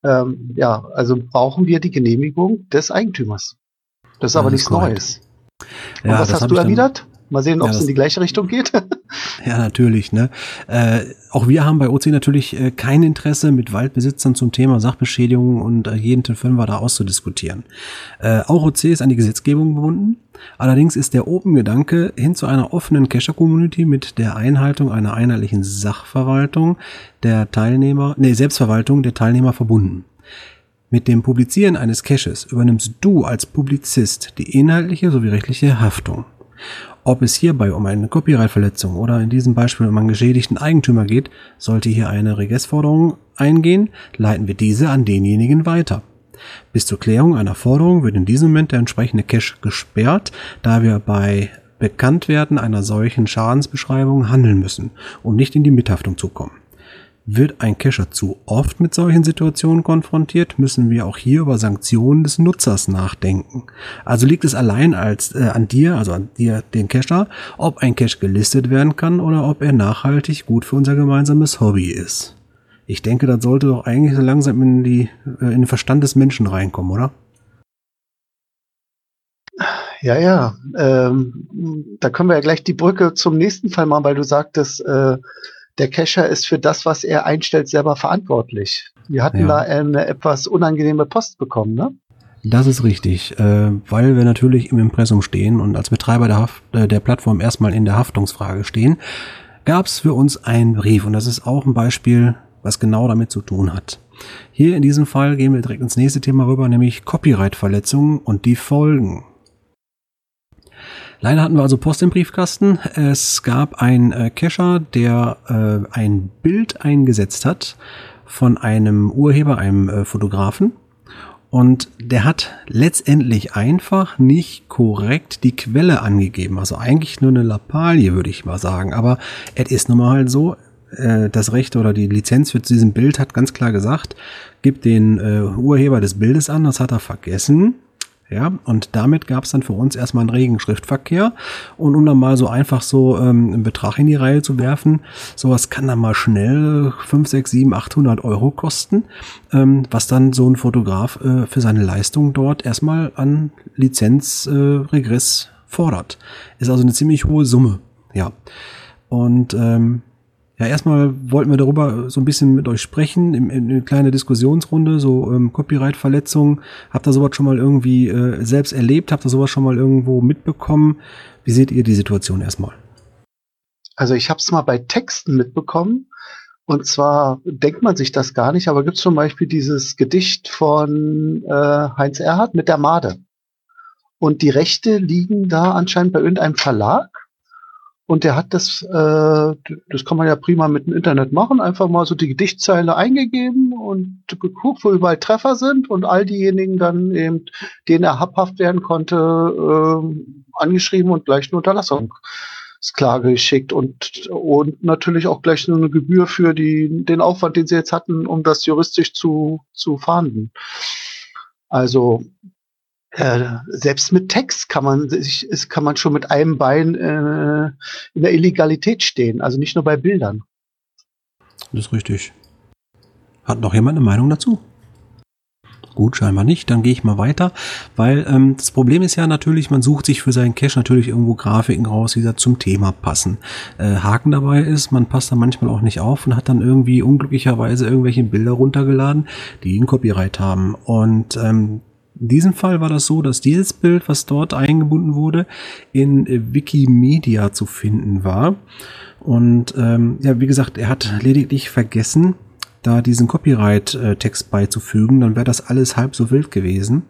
S3: ähm, ja, also brauchen wir die Genehmigung des Eigentümers. Das ist aber nichts Neues. Und
S1: Ja,
S3: was
S1: das
S3: hast du erwidert? Mal sehen, ob
S1: Ja,
S3: es
S1: das-
S3: in die gleiche Richtung geht. <laughs>
S1: Ja, natürlich. Ne? Äh, auch wir haben bei OC natürlich äh, kein Interesse, mit Waldbesitzern zum Thema Sachbeschädigung und äh, jeden Fünfer da auszudiskutieren. Äh, auch OC ist an die Gesetzgebung gebunden. Allerdings ist der Open-Gedanke hin zu einer offenen Cacher-Community mit der Einhaltung einer einheitlichen Sachverwaltung der Teilnehmer, nee, Selbstverwaltung der Teilnehmer verbunden. Mit dem Publizieren eines Caches übernimmst du als Publizist die inhaltliche sowie rechtliche Haftung. Ob es hierbei um eine Copyright-Verletzung oder in diesem Beispiel um einen geschädigten Eigentümer geht, sollte hier eine Regressforderung eingehen, leiten wir diese an denjenigen weiter. Bis zur Klärung einer Forderung wird in diesem Moment der entsprechende Cache gesperrt, da wir bei Bekanntwerden einer solchen Schadensbeschreibung handeln müssen, um nicht in die Mithaftung zu kommen. Wird ein Cacher zu oft mit solchen Situationen konfrontiert, müssen wir auch hier über Sanktionen des Nutzers nachdenken. Also liegt es allein als äh, an dir, also an dir, den Cacher, ob ein Cache gelistet werden kann oder ob er nachhaltig gut für unser gemeinsames Hobby ist. Ich denke, das sollte doch eigentlich so langsam in die äh, in den Verstand des Menschen reinkommen, oder?
S3: Ja, ja. Ähm, da können wir ja gleich die Brücke zum nächsten Fall machen, weil du sagtest, äh, der Cacher ist für das, was er einstellt, selber verantwortlich. Wir hatten
S1: Ja.
S3: da eine etwas unangenehme Post bekommen, ne?
S1: Das ist richtig, äh, weil wir natürlich im Impressum stehen und als Betreiber der, Haft, äh, der Plattform erstmal in der Haftungsfrage stehen, gab es für uns einen Brief und das ist auch ein Beispiel, was genau damit zu tun hat. Hier in diesem Fall gehen wir direkt ins nächste Thema rüber, nämlich Copyright-Verletzungen und die Folgen. Leider hatten wir also Post im Briefkasten. Es gab einen äh, Cacher, der äh, ein Bild eingesetzt hat von einem Urheber, einem äh, Fotografen. Und der hat letztendlich einfach nicht korrekt die Quelle angegeben. Also eigentlich nur eine Lappalie, würde ich mal sagen. Aber es ist nun mal halt so, äh, das Recht oder die Lizenz für diesem Bild hat ganz klar gesagt, gibt den äh, Urheber des Bildes an, das hat er vergessen. Ja, und damit gab es dann für uns erstmal einen regen Schriftverkehr. Und um dann mal so einfach so ähm, einen Betrag in die Reihe zu werfen, sowas kann dann mal schnell 5, 6, 7, 800 Euro kosten, ähm, was dann so ein Fotograf äh, für seine Leistung dort erstmal an Lizenzregress äh, fordert. Ist also eine ziemlich hohe Summe. Ja. Und ähm, ja, erstmal wollten wir darüber so ein bisschen mit euch sprechen, in, in eine kleine Diskussionsrunde, so ähm, Copyright-Verletzungen. Habt ihr sowas schon mal irgendwie äh, selbst erlebt? Habt ihr sowas schon mal irgendwo mitbekommen? Wie seht ihr die Situation erstmal?
S3: Also ich habe es mal bei Texten mitbekommen. Und zwar denkt man sich das gar nicht, aber gibt es zum Beispiel dieses Gedicht von äh, Heinz Erhardt mit der Made. Und die Rechte liegen da anscheinend bei irgendeinem Verlag. Und der hat das, äh, das kann man ja prima mit dem Internet machen, einfach mal so die Gedichtzeile eingegeben und geguckt, wo überall Treffer sind und all diejenigen dann eben, denen er habhaft werden konnte, äh, angeschrieben und gleich eine Unterlassungsklage geschickt und, und natürlich auch gleich eine Gebühr für die, den Aufwand, den sie jetzt hatten, um das juristisch zu, zu fahnden. Also äh, selbst mit Text kann man sich, ist, kann man schon mit einem Bein äh, in der Illegalität stehen, also nicht nur bei Bildern.
S1: Das ist richtig. Hat noch jemand eine Meinung dazu? Gut, scheinbar nicht. Dann gehe ich mal weiter, weil ähm, das Problem ist ja natürlich, man sucht sich für seinen Cache natürlich irgendwo Grafiken raus, die da zum Thema passen. Äh, Haken dabei ist, man passt da manchmal auch nicht auf und hat dann irgendwie unglücklicherweise irgendwelche Bilder runtergeladen, die einen Copyright haben. Und ähm, in diesem Fall war das so, dass dieses Bild, was dort eingebunden wurde, in äh, Wikimedia zu finden war. Und ähm, ja, wie gesagt, er hat lediglich vergessen, da diesen Copyright-Text beizufügen, dann wäre das alles halb so wild gewesen,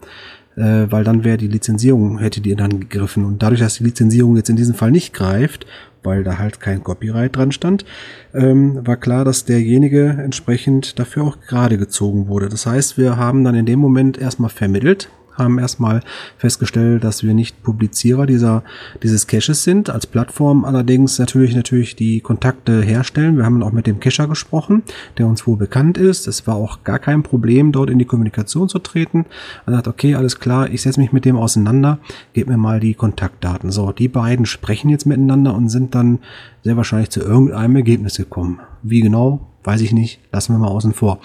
S1: äh, weil dann wäre die Lizenzierung, hätte die dann gegriffen. Und dadurch, dass die Lizenzierung jetzt in diesem Fall nicht greift, weil da halt kein Copyright dran stand, ähm, war klar, dass derjenige entsprechend dafür auch gerade gezogen wurde. Das heißt, wir haben dann in dem Moment erstmal vermittelt, haben erstmal festgestellt, dass wir nicht Publizierer dieser, dieses Caches sind, als Plattform allerdings natürlich natürlich die Kontakte herstellen. Wir haben auch mit dem Cacher gesprochen, der uns wohl bekannt ist. Es war auch gar kein Problem, dort in die Kommunikation zu treten. Er sagt, okay, alles klar, ich setze mich mit dem auseinander, gebt mir mal die Kontaktdaten. So, die beiden sprechen jetzt miteinander und sind dann sehr wahrscheinlich zu irgendeinem Ergebnis gekommen. Wie genau, weiß ich nicht, lassen wir mal außen vor.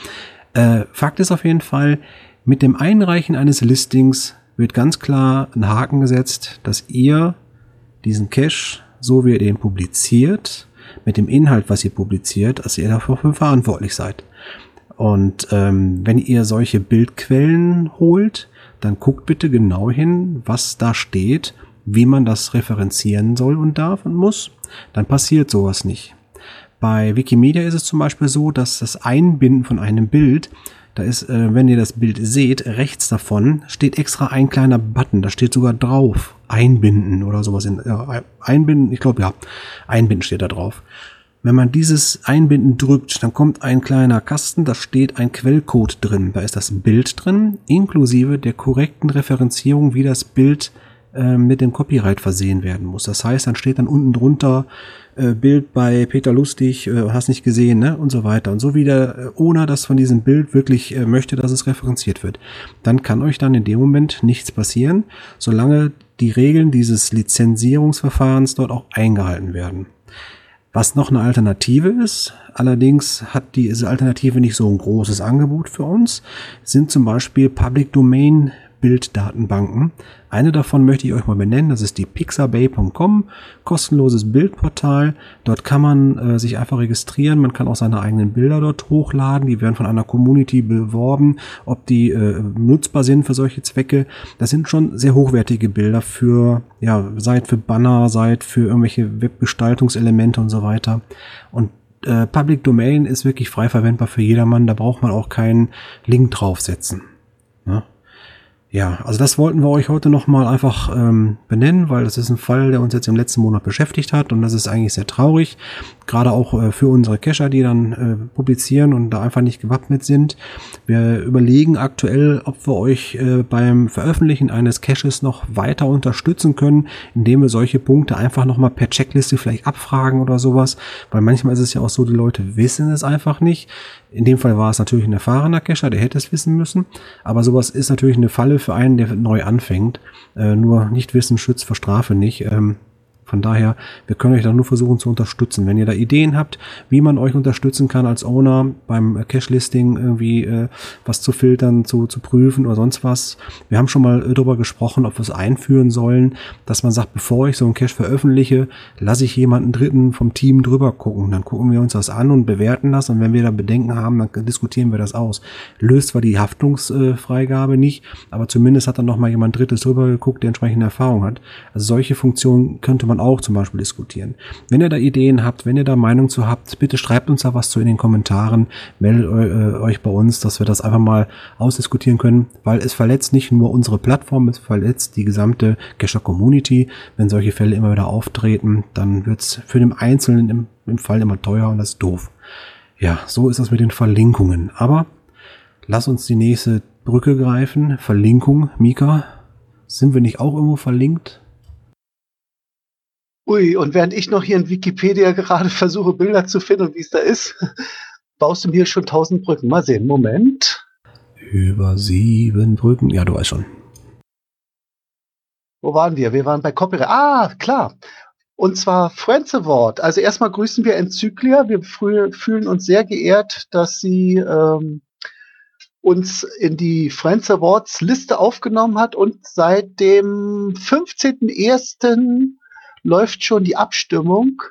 S1: Äh, Fakt ist auf jeden Fall, mit dem Einreichen eines Listings wird ganz klar ein Haken gesetzt, dass ihr diesen Cache, so wie ihr den publiziert, mit dem Inhalt, was ihr publiziert, dass ihr dafür verantwortlich seid. Und ähm, wenn ihr solche Bildquellen holt, dann guckt bitte genau hin, was da steht, wie man das referenzieren soll und darf und muss. Dann passiert sowas nicht. Bei Wikimedia ist es zum Beispiel so, dass das Einbinden von einem Bild da ist, äh, wenn ihr das Bild seht, rechts davon steht extra ein kleiner Button. Da steht sogar drauf, einbinden oder sowas. In, äh, einbinden, ich glaube ja, einbinden steht da drauf. Wenn man dieses Einbinden drückt, dann kommt ein kleiner Kasten, da steht ein Quellcode drin. Da ist das Bild drin, inklusive der korrekten Referenzierung, wie das Bild äh, mit dem Copyright versehen werden muss. Das heißt, dann steht dann unten drunter äh, Bild bei Peter Lustig, äh, hast nicht gesehen, ne? Und so weiter. Und so wieder, äh, ohne dass von diesem Bild wirklich äh, möchte, dass es referenziert wird. Dann kann euch dann in dem Moment nichts passieren, solange die Regeln dieses Lizenzierungsverfahrens dort auch eingehalten werden. Was noch eine Alternative ist, allerdings hat diese Alternative nicht so ein großes Angebot für uns, sind zum Beispiel Public Domain Bilddatenbanken. Eine davon möchte ich euch mal benennen, das ist die pixabay.com, kostenloses Bildportal. Dort kann man äh, sich einfach registrieren, man kann auch seine eigenen Bilder dort hochladen, die werden von einer Community beworben, ob die äh, nutzbar sind für solche Zwecke. Das sind schon sehr hochwertige Bilder für, ja, seid für Banner, seid für irgendwelche Webgestaltungselemente und so weiter. Und äh, Public Domain ist wirklich frei verwendbar für jedermann, da braucht man auch keinen Link draufsetzen. Ja, also das wollten wir euch heute nochmal einfach ähm, benennen, weil das ist ein Fall, der uns jetzt im letzten Monat beschäftigt hat und das ist eigentlich sehr traurig, gerade auch äh, für unsere Cacher, die dann äh, publizieren und da einfach nicht gewappnet sind. Wir überlegen aktuell, ob wir euch äh, beim Veröffentlichen eines Caches noch weiter unterstützen können, indem wir solche Punkte einfach nochmal per Checkliste vielleicht abfragen oder sowas, weil manchmal ist es ja auch so, die Leute wissen es einfach nicht. In dem Fall war es natürlich ein erfahrener Cacher, der hätte es wissen müssen. Aber sowas ist natürlich eine Falle für einen, der neu anfängt. Äh, nur nicht wissen schützt vor Strafe nicht. Ähm, von daher, wir können euch da nur versuchen zu unterstützen. Wenn ihr da Ideen habt, wie man euch unterstützen kann als Owner beim Cache-Listing irgendwie äh, was zu filtern, zu, zu prüfen oder sonst was. Wir haben schon mal darüber gesprochen, ob wir es einführen sollen, dass man sagt, bevor ich so einen Cache veröffentliche, lasse ich jemanden Dritten vom Team drüber gucken. Dann gucken wir uns das an und bewerten das. Und wenn wir da Bedenken haben, dann diskutieren wir das aus. Löst zwar die Haftungsfreigabe nicht, aber zumindest hat dann noch mal jemand Drittes drüber geguckt, der entsprechende Erfahrung hat. Also solche Funktionen könnte man auch zum Beispiel diskutieren. Wenn ihr da Ideen habt, wenn ihr da Meinung zu habt, bitte schreibt uns da was zu in den Kommentaren, meldet äh, euch bei uns, dass wir das einfach mal ausdiskutieren können, weil es verletzt nicht nur unsere Plattform, es verletzt die gesamte Cacher Community. Wenn solche Fälle immer wieder auftreten, dann wird's für den Einzelnen im, im Fall immer teuer und das ist doof. Ja, so ist das mit den Verlinkungen. Aber lass uns die nächste Brücke greifen. Verlinkung, Mika. Sind wir nicht auch irgendwo verlinkt?
S3: Ui, und während ich noch hier in Wikipedia gerade versuche, Bilder zu finden, wie es da ist, <laughs> baust du mir schon tausend Brücken. Mal sehen, Moment.
S1: Über sieben Brücken. Ja, du weißt schon.
S3: Wo waren wir? Wir waren bei Copyright. Ah, klar. Und zwar Friends Award. Also erstmal grüßen wir Enzyklia. Wir fühlen uns sehr geehrt, dass sie ähm, uns in die Friends Awards Liste aufgenommen hat und seit dem 15.01 läuft schon die Abstimmung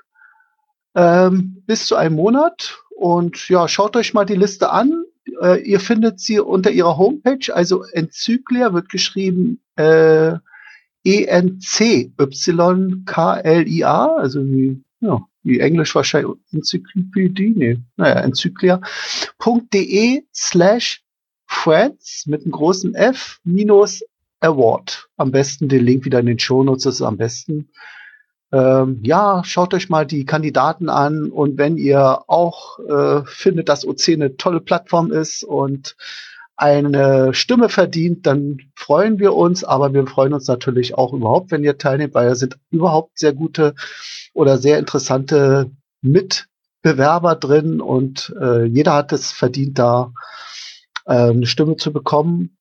S3: ähm, bis zu einem Monat. Und ja, schaut euch mal die Liste an. Äh, ihr findet sie unter ihrer Homepage. Also Enzyklia wird geschrieben äh, E-N-C-Y-K-L-I-A, also wie, ja, wie Englisch wahrscheinlich Enzyklopädie, nee, naja, enzyklia.de slash friends mit einem großen F minus Award. Am besten den Link wieder in den Shownotes, das ist am besten ähm, ja, schaut euch mal die Kandidaten an und wenn ihr auch äh, findet, dass OC eine tolle Plattform ist und eine Stimme verdient, dann freuen wir uns, aber wir freuen uns natürlich auch überhaupt, wenn ihr teilnehmt, weil da sind überhaupt sehr gute oder sehr interessante Mitbewerber drin und äh, jeder hat es verdient, da äh, eine Stimme zu bekommen.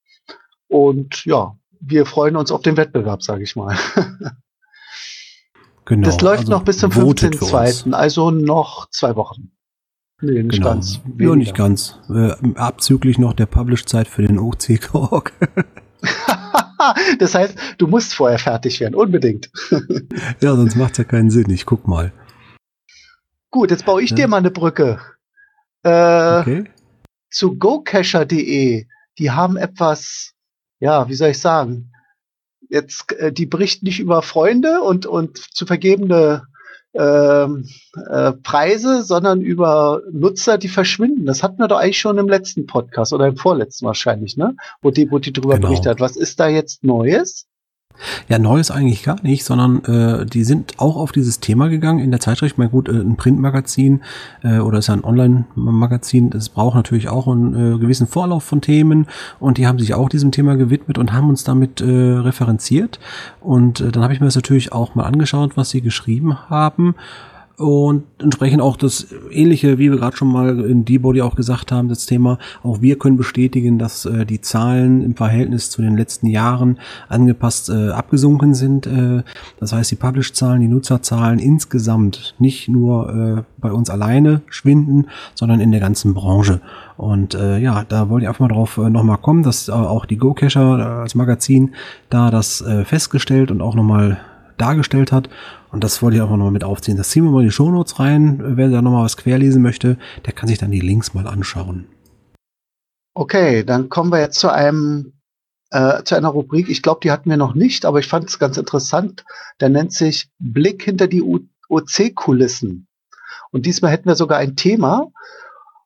S3: Und ja, wir freuen uns auf den Wettbewerb, sage ich mal. <laughs> Genau, das läuft also noch bis zum 15.2., also noch zwei Wochen.
S1: Nee, nicht genau. ganz. Ja, nicht ganz. Äh, abzüglich noch der Publish-Zeit für den OC-Talk. <laughs>
S3: das heißt, du musst vorher fertig werden, unbedingt. <laughs>
S1: ja, sonst macht es ja keinen Sinn. Ich guck mal.
S3: Gut, jetzt baue ich ja. dir mal eine Brücke. Äh, okay. Zu gocacher.de. Die haben etwas, ja, wie soll ich sagen, jetzt, äh, die berichten nicht über Freunde und, und zu vergebene ähm, äh, Preise, sondern über Nutzer, die verschwinden. Das hatten wir doch eigentlich schon im letzten Podcast oder im vorletzten wahrscheinlich, ne? Wo die, wo die drüber genau. berichtet hat. Was ist da jetzt Neues?
S1: Ja, Neues eigentlich gar nicht, sondern äh, die sind auch auf dieses Thema gegangen in der Zeitschrift. Mal gut, äh, ein Printmagazin äh, oder ist ja ein Online-Magazin, das braucht natürlich auch einen äh, gewissen Vorlauf von Themen und die haben sich auch diesem Thema gewidmet und haben uns damit äh, referenziert. Und äh, dann habe ich mir das natürlich auch mal angeschaut, was sie geschrieben haben Und entsprechend auch das ähnliche, wie wir gerade schon mal in D-Body auch gesagt haben, das Thema, auch wir können bestätigen, dass äh, die Zahlen im Verhältnis zu den letzten Jahren angepasst äh, abgesunken sind. Äh, das heißt, die Publish-Zahlen, die Nutzerzahlen insgesamt nicht nur äh, bei uns alleine schwinden, sondern in der ganzen Branche. Und äh, ja, da wollte ich einfach mal drauf äh, nochmal kommen, dass äh, auch die Go-Cacher äh, als Magazin da das äh, festgestellt und auch nochmal dargestellt hat. Und das wollte ich einfach nochmal mit aufziehen. Das ziehen wir mal in die Shownotes rein. Wer da nochmal was querlesen möchte, der kann sich dann die Links mal anschauen.
S3: Okay, dann kommen wir jetzt zu einem äh, zu einer Rubrik. Ich glaube, die hatten wir noch nicht, aber ich fand es ganz interessant. Der nennt sich Blick hinter die OC-Kulissen. Und diesmal hätten wir sogar ein Thema.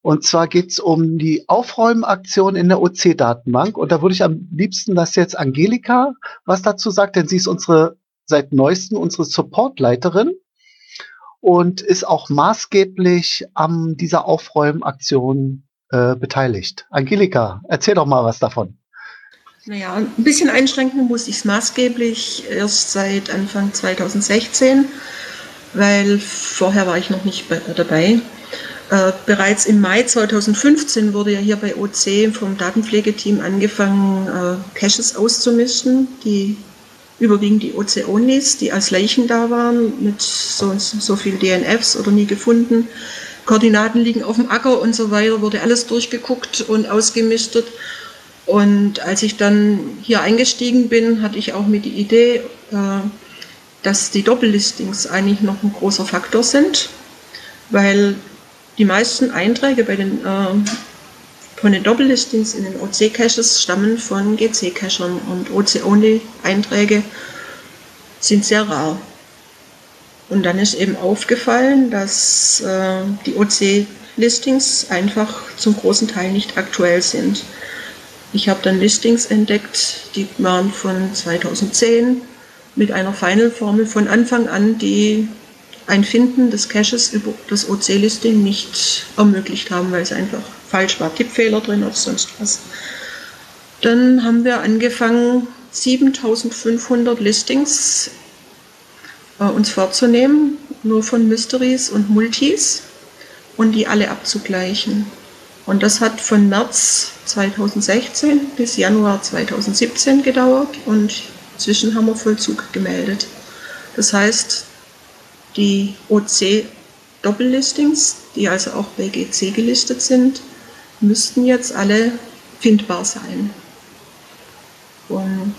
S3: Und zwar geht es um die Aufräumaktion in der OC-Datenbank. Und da würde ich am liebsten, dass jetzt Angelika was dazu sagt, denn sie ist unsere seit neuestem unsere Supportleiterin und ist auch maßgeblich an dieser Aufräumaktion äh, beteiligt. Angelika, erzähl doch mal was davon.
S2: Naja, ein bisschen einschränken muss ich es maßgeblich erst seit Anfang 2016, weil vorher war ich noch nicht bei, dabei. Äh, bereits im Mai 2015 wurde ja hier bei OC vom Datenpflegeteam angefangen, äh, Caches auszumischen, die überwiegend die Ozeonis, die als Leichen da waren, mit so, so viel DNFs oder nie gefunden. Koordinaten liegen auf dem Acker und so weiter, wurde alles durchgeguckt und ausgemistet. Und als ich dann hier eingestiegen bin, hatte ich auch mit die Idee, äh, dass die Doppellistings eigentlich noch ein großer Faktor sind, weil die meisten Einträge bei den den Doppellistings in den OC-Caches stammen von GC-Cachern und OC-Only-Einträge sind sehr rar. Und dann ist eben aufgefallen, dass äh, die OC-Listings einfach zum großen Teil nicht aktuell sind. Ich habe dann Listings entdeckt, die waren von 2010 mit einer Final-Formel von Anfang an, die ein Finden des Caches über das OC-Listing nicht ermöglicht haben, weil es einfach falsch war, Tippfehler drin oder sonst was. Dann haben wir angefangen, 7500 Listings äh, uns vorzunehmen, nur von Mysteries und Multis und die alle abzugleichen. Und das hat von März 2016 bis Januar 2017 gedauert und inzwischen haben wir Vollzug gemeldet. Das heißt, die OC Doppellistings, die also auch bei GC gelistet sind, müssten jetzt alle findbar sein. Und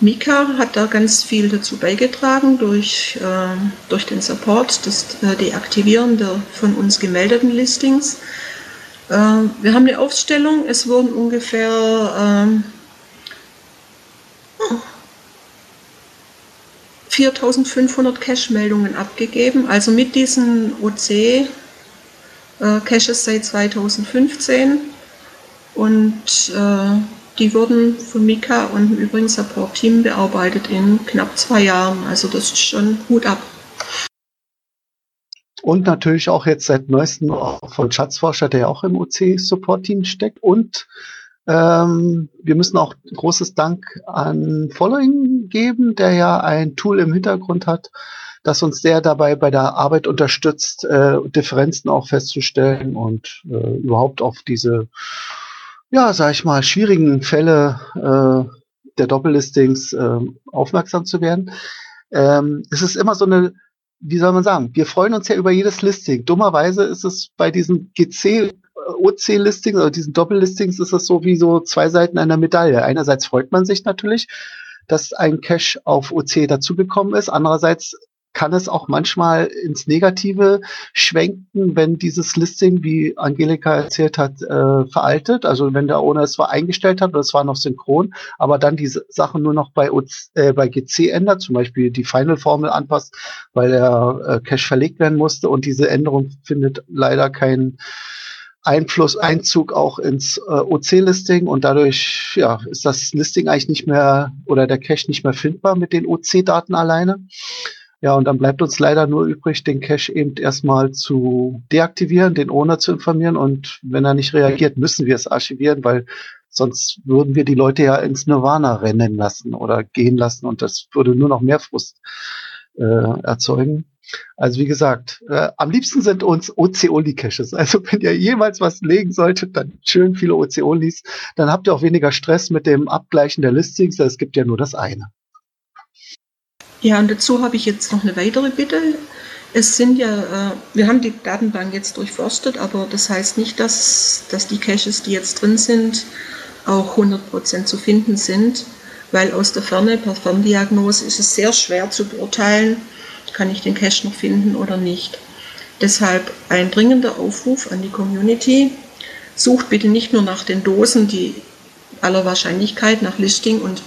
S2: Mika hat da ganz viel dazu beigetragen durch, äh, durch den Support, das äh, Deaktivieren der von uns gemeldeten Listings. Äh, wir haben eine Aufstellung, es wurden ungefähr 4500 Cache-Meldungen abgegeben. Also mit diesen OC äh, Caches seit 2015 und äh, die wurden von Mika und dem übrigen Support-Team bearbeitet in knapp zwei Jahren. Also das ist schon Hut ab.
S3: Und natürlich auch jetzt seit neuestem von Schatzforscher, der ja auch im OC-Support-Team steckt. Und ähm, wir müssen auch großes Dank an Following geben, der ja ein Tool im Hintergrund hat, das uns sehr dabei bei der Arbeit unterstützt, äh, Differenzen auch festzustellen und äh, überhaupt auf diese, ja, sag ich mal, schwierigen Fälle äh, der Doppellistings äh, aufmerksam zu werden. Ähm, es ist immer so eine, wie soll man sagen, wir freuen uns ja über jedes Listing. Dummerweise ist es bei diesen GC äh, OC-Listings oder diesen Doppellistings ist es so wie so zwei Seiten einer Medaille. Einerseits freut man sich natürlich, dass ein Cache auf OC dazugekommen ist. Andererseits kann es auch manchmal ins Negative schwenken, wenn dieses Listing, wie Angelika erzählt hat, äh, veraltet. Also wenn der Owner es zwar eingestellt hat oder es war noch synchron, aber dann diese Sachen nur noch bei, äh, bei GC ändert, zum Beispiel die Final-Formel anpasst, weil der äh, Cache verlegt werden musste und diese Änderung findet leider keinen Einfluss, Einzug auch ins äh, OC-Listing und dadurch ja, ist das Listing eigentlich nicht mehr oder der Cache nicht mehr findbar mit den OC-Daten alleine. Ja, und dann bleibt uns leider nur übrig, den Cache eben erstmal zu deaktivieren, den Owner zu informieren und wenn er nicht reagiert, müssen wir es archivieren, weil sonst würden wir die Leute ja ins Nirvana rennen lassen oder gehen lassen und das würde nur noch mehr Frust äh, erzeugen. Also wie gesagt, äh, am liebsten sind uns OC-Only-Caches. Also wenn ihr jemals was legen solltet, dann schön viele OC-Onlys. Dann habt ihr auch weniger Stress mit dem Abgleichen der Listings. Es gibt ja nur das eine.
S2: Ja, und dazu habe ich jetzt noch eine weitere Bitte. Es sind ja, äh, wir haben die Datenbank jetzt durchforstet, aber das heißt nicht, dass, dass die Caches, die jetzt drin sind, auch 100% zu finden sind, weil aus der Ferne, per Ferndiagnose, ist es sehr schwer zu beurteilen, kann ich den Cache noch finden oder nicht. Deshalb ein dringender Aufruf an die Community. Sucht bitte nicht nur nach den Dosen, die aller Wahrscheinlichkeit nach Listing und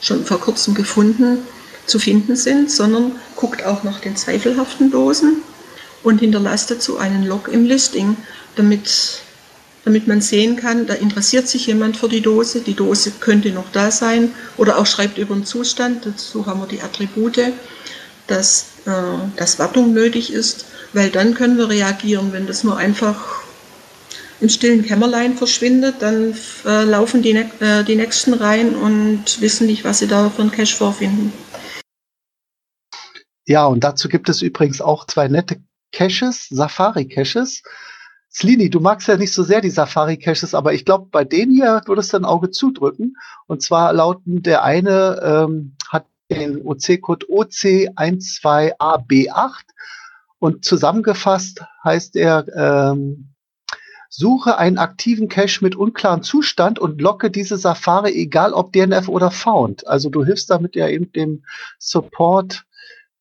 S2: schon vor kurzem gefunden zu finden sind, sondern guckt auch nach den zweifelhaften Dosen und hinterlasst dazu einen Log im Listing, damit, damit man sehen kann, da interessiert sich jemand für die Dose, die Dose könnte noch da sein oder auch schreibt über den Zustand, dazu haben wir die Attribute, dass, äh, dass Wartung nötig ist, weil dann können wir reagieren, wenn das nur einfach im stillen Kämmerlein verschwindet, dann äh, laufen die, äh, die Nächsten rein und wissen nicht, was sie da für einen Cache vorfinden.
S3: Ja, und dazu gibt es übrigens auch zwei nette Caches, Safari-Caches. Slini, du magst ja nicht so sehr die Safari-Caches, aber ich glaube, bei denen hier würdest du ein Auge zudrücken. Und zwar lauten der eine ähm, hat den OC-Code OC12AB8 und zusammengefasst heißt er, ähm, suche einen aktiven Cache mit unklaren Zustand und locke diese Safari, egal ob DNF oder Found. Also du hilfst damit ja eben dem Support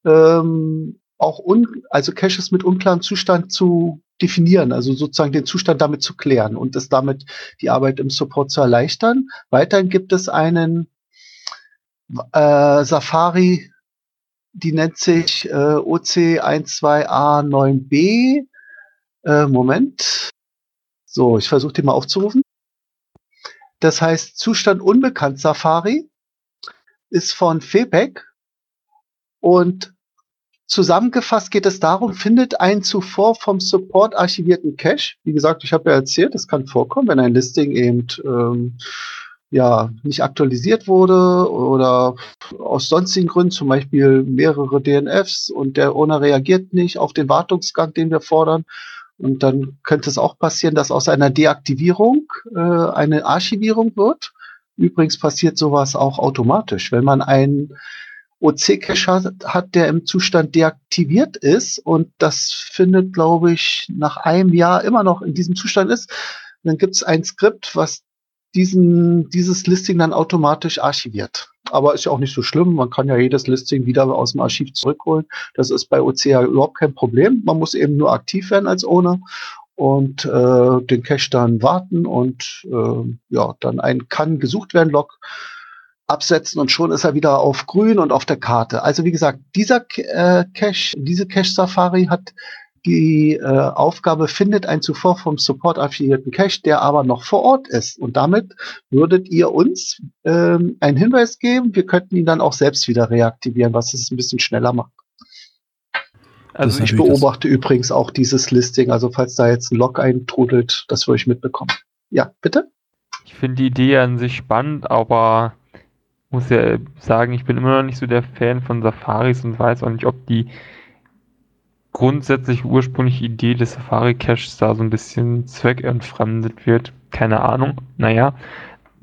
S3: ähm, auch un, also Caches mit unklaren Zustand zu definieren, also sozusagen den Zustand damit zu klären und es damit die Arbeit im Support zu erleichtern. Weiterhin gibt es einen äh, Safari, die nennt sich äh, OC12A9B. Äh, Moment. So, ich versuche die mal aufzurufen. Das heißt Zustand unbekannt Safari ist von Febeck und Zusammengefasst geht es darum, findet einen zuvor vom Support archivierten Cache. Wie gesagt, ich habe ja erzählt, es kann vorkommen, wenn ein Listing eben ähm, ja nicht aktualisiert wurde oder aus sonstigen Gründen, zum Beispiel mehrere DNFs und der Owner reagiert nicht auf den Wartungsgang, den wir fordern. Und dann könnte es auch passieren, dass aus einer Deaktivierung äh, eine Archivierung wird. Übrigens passiert sowas auch automatisch, wenn man einen OC-Cache hat, der im Zustand deaktiviert ist und das findet, glaube ich, nach einem Jahr immer noch in diesem Zustand ist, dann gibt es ein Skript, was diesen, dieses Listing dann automatisch archiviert. Aber ist ja auch nicht so schlimm. Man kann ja jedes Listing wieder aus dem Archiv zurückholen. Das ist bei OC ja überhaupt kein Problem. Man muss eben nur aktiv werden als Owner und äh, den Cache dann warten und äh, ja, dann ein kann gesucht werden Log absetzen und schon ist er wieder auf grün und auf der Karte. Also wie gesagt, dieser äh, Cache, diese Cache Safari hat die äh, Aufgabe findet einen zuvor vom Support affiliierten Cache, der aber noch vor Ort ist. Und damit würdet ihr uns ähm, einen Hinweis geben. Wir könnten ihn dann auch selbst wieder reaktivieren, was es ein bisschen schneller macht. Also ich beobachte übrigens auch dieses Listing. Also falls da jetzt ein Log eintrudelt, das würde ich mitbekommen. Ja, bitte?
S7: Ich finde die Idee an sich spannend, aber muss ja sagen, ich bin immer noch nicht so der Fan von Safaris und weiß auch nicht, ob die grundsätzlich ursprüngliche Idee des Safari-Caches da so ein bisschen zweckentfremdet wird. Keine Ahnung. Naja.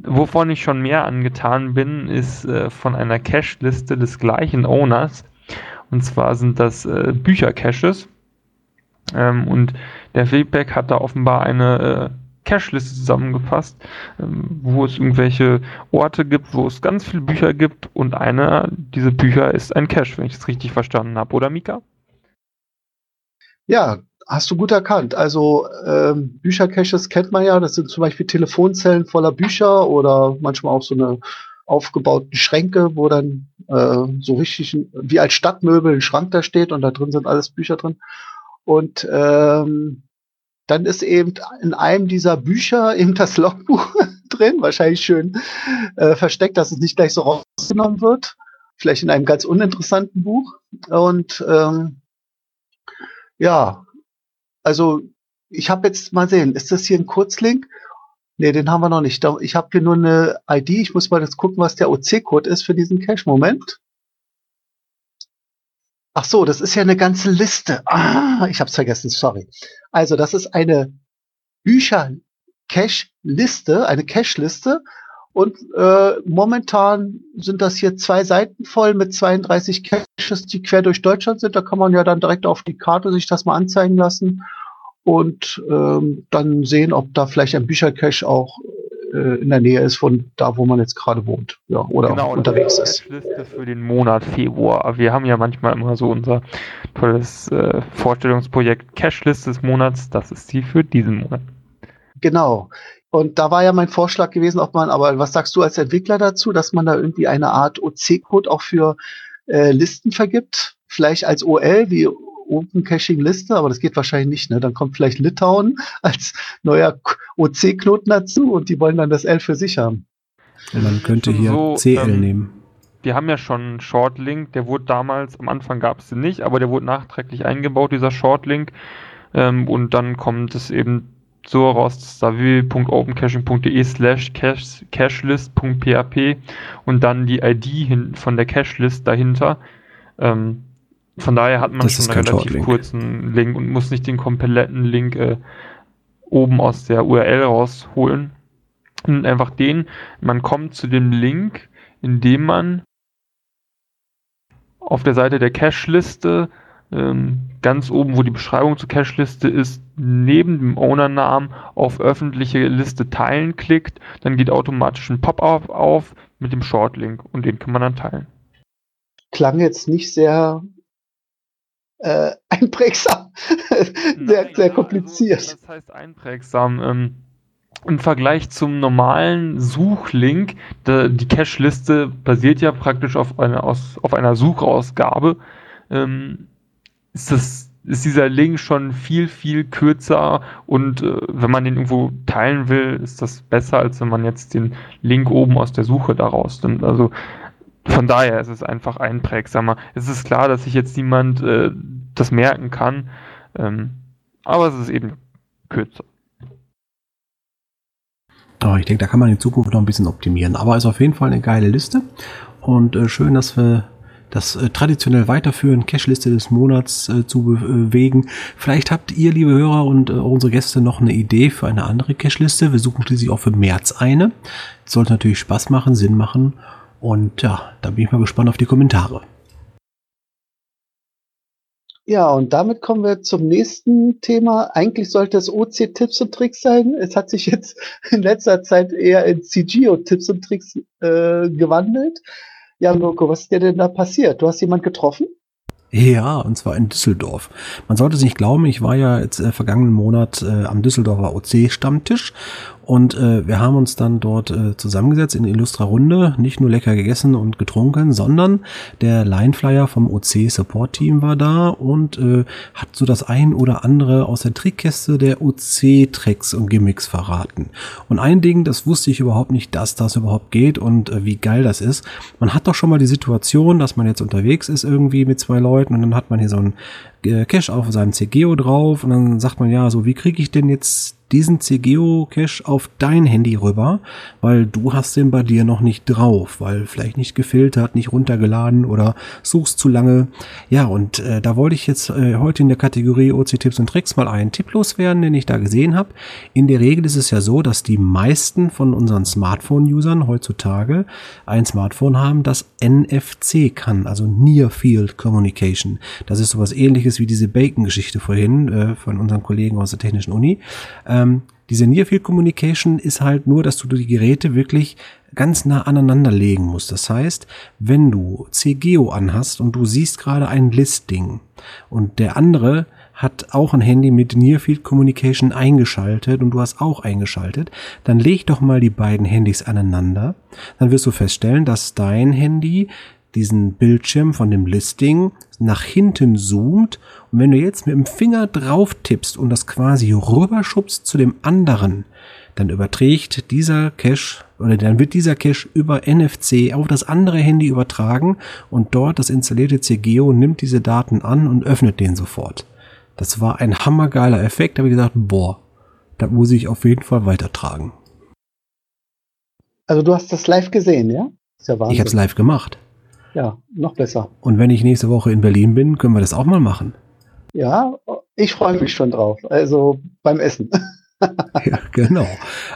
S7: Wovon ich schon mehr angetan bin, ist äh, von einer Cache-Liste des gleichen Owners. Und zwar sind das äh, Bücher-Caches. Ähm, und der Feedback hat da offenbar eine äh, Cache-Liste zusammengefasst, ähm, wo es irgendwelche Orte gibt, wo es ganz viele Bücher gibt und einer dieser Bücher ist ein Cache, wenn ich es richtig verstanden habe, oder Mika?
S3: Ja, hast du gut erkannt. Also ähm, Büchercaches kennt man ja, das sind zum Beispiel Telefonzellen voller Bücher oder manchmal auch so eine aufgebauten Schränke, wo dann äh, so richtig wie als Stadtmöbel ein Schrank da steht und da drin sind alles Bücher drin. Und ähm, dann ist eben in einem dieser Bücher <laughs> eben das Logbuch <laughs> drin, wahrscheinlich schön äh, versteckt, dass es nicht gleich so rausgenommen wird. Vielleicht in einem ganz uninteressanten Buch. Und ähm, ja, also ich habe jetzt mal sehen, ist das hier ein Kurzlink? Ne, den haben wir noch nicht. Ich habe hier nur eine ID. Ich muss mal jetzt gucken, was der OC-Code ist für diesen Cache. Moment. Ach so, das ist ja eine ganze Liste. Ah, ich hab's vergessen, sorry. Also, das ist eine Bücher-Cache-Liste, eine Cache-Liste. Und äh, momentan sind das hier zwei Seiten voll mit 32 Caches, die quer durch Deutschland sind. Da kann man ja dann direkt auf die Karte sich das mal anzeigen lassen und ähm, dann sehen, ob da vielleicht ein Büchercache auch äh, in der Nähe ist von da, wo man jetzt gerade wohnt, ja, oder
S7: Genau,
S3: unterwegs ist.
S7: Liste für den Monat Februar. Wir haben ja manchmal immer so unser tolles äh, Vorstellungsprojekt Cache-Liste des Monats. Das ist die für diesen Monat.
S3: Genau. Und da war ja mein Vorschlag gewesen, ob man, aber was sagst du als Entwickler dazu, dass man da irgendwie eine Art OC-Code auch für äh, Listen vergibt? Vielleicht als OL wie Open Caching Liste, aber das geht wahrscheinlich nicht. Ne? Dann kommt vielleicht Litauen <laughs> als neuer OC-Knoten dazu und die wollen dann das L für sich haben.
S1: Und man könnte hier
S7: so,
S1: CL
S7: ähm,
S1: nehmen.
S7: Wir haben ja schon einen Shortlink, der wurde damals, am Anfang gab es den nicht, aber der wurde nachträglich eingebaut, dieser Shortlink. Ähm, und dann kommt es eben so raus, dass da www.opencaching.de slash cache- cachelist.php und dann die ID hin, von der Cachelist dahinter. Ähm, von daher hat man
S1: Das
S7: schon einen relativ
S1: Shortlink.
S7: kurzen Link und muss nicht den kompletten Link äh, oben aus der URL rausholen. Und einfach den, man kommt zu dem Link, indem man auf der Seite der Cache-Liste ähm, ganz oben, wo die Beschreibung zur Cache-Liste ist, neben dem Owner-Namen auf öffentliche Liste teilen klickt, dann geht automatisch ein Pop-up auf mit dem Shortlink und den kann man dann teilen.
S3: Klang jetzt nicht sehr äh, <laughs> einprägsam, sehr,
S7: Nein,
S3: sehr
S7: ja,
S3: kompliziert.
S7: Also, das heißt einprägsam. Ähm, Im Vergleich zum normalen Suchlink, da, die Cache-Liste basiert ja praktisch auf, eine, aus, auf einer Suchausgabe, ähm, ist, das, ist dieser Link schon viel, viel kürzer und äh, wenn man den irgendwo teilen will, ist das besser, als wenn man jetzt den Link oben aus der Suche daraus nimmt. Also von daher ist es einfach einprägsamer. Es ist klar, dass sich jetzt niemand äh, das merken kann, ähm, aber es ist eben kürzer.
S1: Aber ich denke, da kann man in Zukunft noch ein bisschen optimieren. Aber ist auf jeden Fall eine geile Liste. Und äh, schön, dass wir das äh, traditionell weiterführen, Cache-Liste des Monats äh, zu bewegen. Vielleicht habt ihr, liebe Hörer und äh, unsere Gäste, noch eine Idee für eine andere Cache-Liste. Wir suchen schließlich auch für März eine. Sollte natürlich Spaß machen, Sinn machen. Und ja, da bin ich mal gespannt auf die Kommentare.
S3: Ja, und damit kommen wir zum nächsten Thema. Eigentlich sollte es OC Tipps und Tricks sein. Es hat sich jetzt in letzter Zeit eher in CGO Tipps und Tricks äh, gewandelt. Ja, Mirko, was ist dir denn da passiert? Du hast jemand getroffen?
S1: Ja, und zwar in Düsseldorf. Man sollte es nicht glauben, ich war ja jetzt äh, vergangenen Monat äh, am Düsseldorfer OC-Stammtisch und äh, wir haben uns dann dort äh, zusammengesetzt in illustrer Runde, nicht nur lecker gegessen und getrunken, sondern der Lineflyer vom OC-Support-Team war da und äh, hat so das ein oder andere aus der Trickkiste der OC-Tricks und Gimmicks verraten. Und ein Ding, das wusste ich überhaupt nicht, dass das überhaupt geht und äh, wie geil das ist. Man hat doch schon mal die Situation, dass man jetzt unterwegs ist irgendwie mit zwei Leuten und dann hat man hier so ein äh, Cache auf seinem CGO drauf und dann sagt man ja, so wie kriege ich denn jetzt diesen CGO-Cache auf dein Handy rüber, weil du hast den bei dir noch nicht drauf, weil vielleicht nicht gefiltert, nicht runtergeladen oder suchst zu lange. Ja, und äh, da wollte ich jetzt äh, heute in der Kategorie OC-Tipps und Tricks mal einen Tipp loswerden, den ich da gesehen habe. In der Regel ist es ja so, dass die meisten von unseren Smartphone-Usern heutzutage ein Smartphone haben, das NFC kann, also Near Field Communication. Das ist sowas ähnliches wie diese Bacon-Geschichte vorhin äh, von unseren Kollegen aus der Technischen Uni. Ähm, diese Near Field Communication ist halt nur, dass du die Geräte wirklich ganz nah aneinander legen musst. Das heißt, wenn du CGO anhast und du siehst gerade ein Listing und der andere hat auch ein Handy mit Near Field Communication eingeschaltet und du hast auch eingeschaltet, dann leg doch mal die beiden Handys aneinander. Dann wirst du feststellen, dass dein Handy diesen Bildschirm von dem Listing nach hinten zoomt und wenn du jetzt mit dem Finger drauf tippst und das quasi rüberschubst zu dem anderen, dann überträgt dieser Cache oder dann wird dieser Cache über NFC auf das andere Handy übertragen und dort das installierte CGO nimmt diese Daten an und öffnet den sofort. Das war ein hammergeiler Effekt, da habe ich gesagt, boah, da muss ich auf jeden Fall weitertragen.
S3: Also du hast das live gesehen, ja? Ja.
S1: Ich habe es live gemacht.
S3: Ja, noch besser.
S1: Und wenn ich nächste Woche in Berlin bin, können wir das auch mal machen.
S3: Ja, ich freue mich schon drauf. Also beim Essen. <laughs> <laughs>
S1: ja, genau.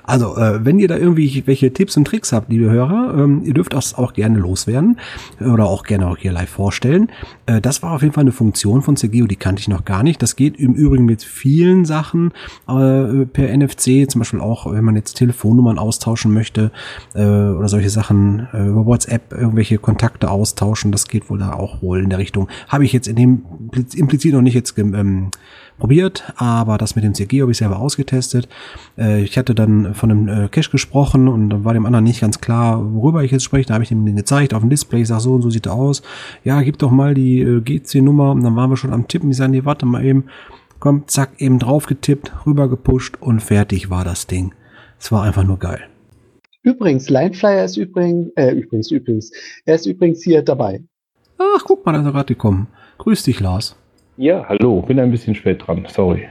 S1: Also, äh, wenn ihr da irgendwie welche Tipps und Tricks habt, liebe Hörer, ähm, ihr dürft das auch gerne loswerden oder auch gerne auch hier live vorstellen. Äh, das war auf jeden Fall eine Funktion von CGO, die kannte ich noch gar nicht. Das geht im Übrigen mit vielen Sachen äh, per NFC, zum Beispiel auch, wenn man jetzt Telefonnummern austauschen möchte äh, oder solche Sachen äh, über WhatsApp irgendwelche Kontakte austauschen. Das geht wohl da auch wohl in der Richtung. Habe ich jetzt in dem implizit noch nicht jetzt ähm, probiert, aber das mit dem CG habe ich selber ausgetestet. Äh, ich hatte dann von einem äh, Cache gesprochen und dann war dem anderen nicht ganz klar, worüber ich jetzt spreche. Da habe ich ihm den gezeigt auf dem Display. Ich sage, so und so sieht er aus. Ja, gib doch mal die äh, GC-Nummer. Und dann waren wir schon am Tippen. Ich sage, nee, warte mal eben. Komm, zack, eben drauf getippt, rüber gepusht und fertig war das Ding. Es war einfach nur geil.
S3: Übrigens, Lineflyer ist übrigens, äh, übrigens, übrigens, er ist übrigens hier dabei.
S1: Ach, guck mal, da ist er gerade gekommen. Grüß dich, Lars.
S11: Ja, hallo, bin ein bisschen spät dran, sorry.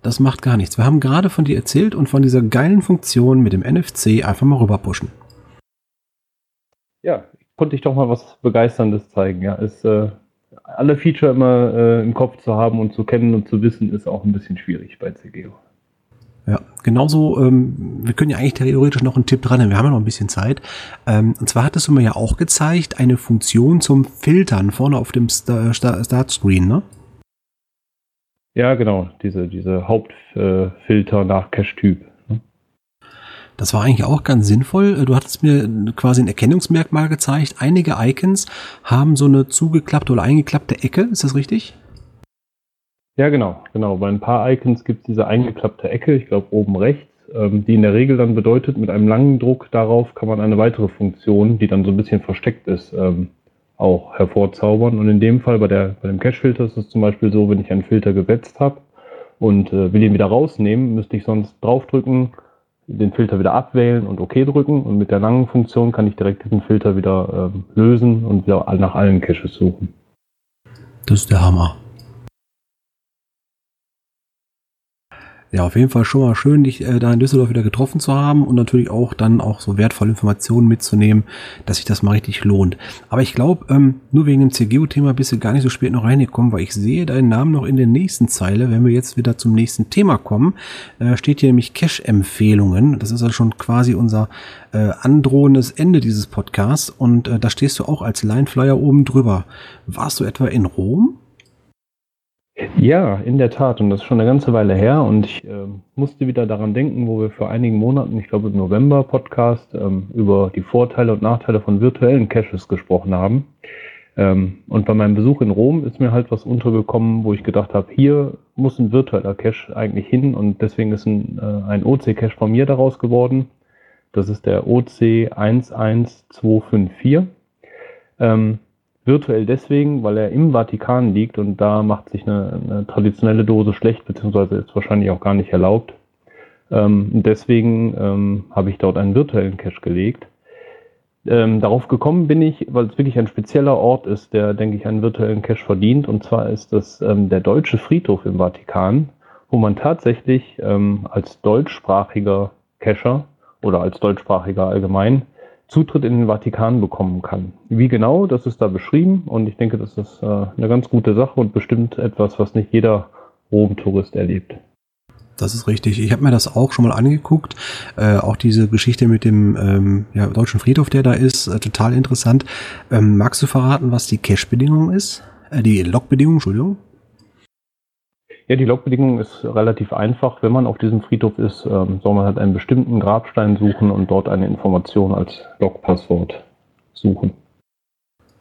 S1: Das macht gar nichts. Wir haben gerade von dir erzählt und von dieser geilen Funktion mit dem NFC einfach mal rüber pushen.
S11: Ja, konnte ich doch mal was Begeisterndes zeigen. Ja, ist, äh, alle Feature immer äh, im Kopf zu haben und zu kennen und zu wissen, ist auch ein bisschen schwierig bei CGO.
S1: Ja, genauso, ähm, wir können ja eigentlich theoretisch noch einen Tipp dran, wir haben ja noch ein bisschen Zeit. Ähm, und zwar hattest du mir ja auch gezeigt, eine Funktion zum Filtern vorne auf dem Star Startscreen, ne?
S11: Ja, genau, diese, diese Hauptfilter nach Cache-Typ. Ne?
S1: Das war eigentlich auch ganz sinnvoll. Du hattest mir quasi ein Erkennungsmerkmal gezeigt. Einige Icons haben so eine zugeklappte oder eingeklappte Ecke. Ist das richtig?
S11: Ja, genau, genau. Bei ein paar Icons gibt es diese eingeklappte Ecke, ich glaube oben rechts, ähm, die in der Regel dann bedeutet, mit einem langen Druck darauf kann man eine weitere Funktion, die dann so ein bisschen versteckt ist, ähm, auch hervorzaubern. Und in dem Fall bei, der, bei dem Cache-Filter ist es zum Beispiel so, wenn ich einen Filter gesetzt habe und äh, will ihn wieder rausnehmen, müsste ich sonst draufdrücken, den Filter wieder abwählen und OK drücken. Und mit der langen Funktion kann ich direkt diesen Filter wieder ähm, lösen und wieder nach allen Caches suchen.
S1: Das ist der Hammer. Ja, auf jeden Fall schon mal schön, dich äh, da in Düsseldorf wieder getroffen zu haben und natürlich auch dann auch so wertvolle Informationen mitzunehmen, dass sich das mal richtig lohnt. Aber ich glaube, ähm, nur wegen dem CGO-Thema bist du gar nicht so spät noch reingekommen, weil ich sehe deinen Namen noch in der nächsten Zeile. Wenn wir jetzt wieder zum nächsten Thema kommen, äh, steht hier nämlich Cache-Empfehlungen. Das ist also schon quasi unser äh, androhendes Ende dieses Podcasts und äh, da stehst du auch als Lineflyer oben drüber. Warst du etwa in Rom?
S11: Ja, in der Tat. Und das ist schon eine ganze Weile her. Und ich äh, musste wieder daran denken, wo wir vor einigen Monaten, ich glaube im November-Podcast, ähm, über die Vorteile und Nachteile von virtuellen Caches gesprochen haben. Ähm, und bei meinem Besuch in Rom ist mir halt was untergekommen, wo ich gedacht habe, hier muss ein virtueller Cache eigentlich hin. Und deswegen ist ein, äh, ein OC-Cache von mir daraus geworden. Das ist der OC 11254. Ähm, Virtuell deswegen, weil er im Vatikan liegt und da macht sich eine, eine traditionelle Dose schlecht, beziehungsweise ist wahrscheinlich auch gar nicht erlaubt. Ähm, deswegen ähm, habe ich dort einen virtuellen Cache gelegt. Ähm, darauf gekommen bin ich, weil es wirklich ein spezieller Ort ist, der, denke ich, einen virtuellen Cache verdient. Und zwar ist das ähm, der Deutsche Friedhof im Vatikan, wo man tatsächlich ähm, als deutschsprachiger Cacher oder als deutschsprachiger allgemein Zutritt in den Vatikan bekommen kann. Wie genau, das ist da beschrieben und ich denke, das ist äh, eine ganz gute Sache und bestimmt etwas, was nicht jeder Rom-Tourist erlebt.
S1: Das ist richtig. Ich habe mir das auch schon mal angeguckt. Äh, auch diese Geschichte mit dem ähm, ja, deutschen Friedhof, der da ist, äh, total interessant. Ähm, magst du verraten, was die Cache-Bedingung ist? Äh, die Log-Bedingung, Entschuldigung.
S11: Ja, die Logbedingung ist relativ einfach. Wenn man auf diesem Friedhof ist, ähm, soll man halt einen bestimmten Grabstein suchen und dort eine Information als Logpasswort suchen.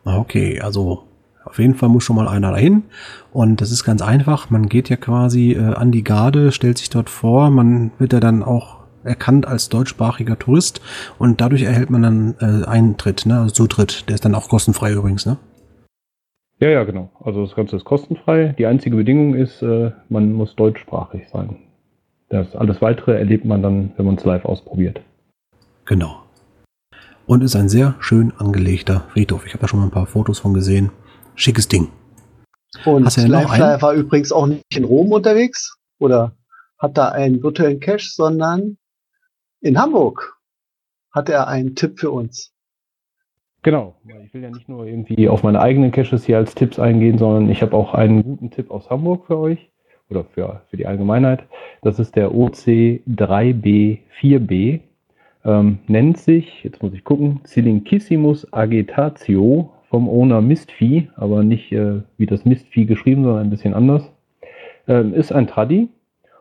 S1: Ah, okay, also auf jeden Fall muss schon mal einer dahin. Und das ist ganz einfach. Man geht ja quasi äh, an die Garde, stellt sich dort vor. Man wird ja dann auch erkannt als deutschsprachiger Tourist und dadurch erhält man dann äh, Eintritt, ne? also Zutritt. Der ist dann auch kostenfrei übrigens, ne?
S11: Ja, ja, genau. Also das Ganze ist kostenfrei. Die einzige Bedingung ist, äh, man muss deutschsprachig sein. Das alles weitere erlebt man dann, wenn man es live ausprobiert.
S1: Genau. Und ist ein sehr schön angelegter Friedhof. Ich habe da schon mal ein paar Fotos von gesehen. Schickes Ding.
S3: Und Hast du Liveflyer war übrigens auch nicht in Rom unterwegs oder hat da einen virtuellen Cache, sondern in Hamburg hat er einen Tipp für uns.
S11: Genau, ich will ja nicht nur irgendwie auf meine eigenen Caches hier als Tipps eingehen, sondern ich habe auch einen guten Tipp aus Hamburg für euch oder für, für die Allgemeinheit. Das ist der OC3B4B. Ähm, nennt sich, jetzt muss ich gucken, Cilinquissimus Agitatio vom Owner Mistvieh, aber nicht äh, wie das Mistvieh geschrieben, sondern ein bisschen anders. Ähm, ist ein Traddy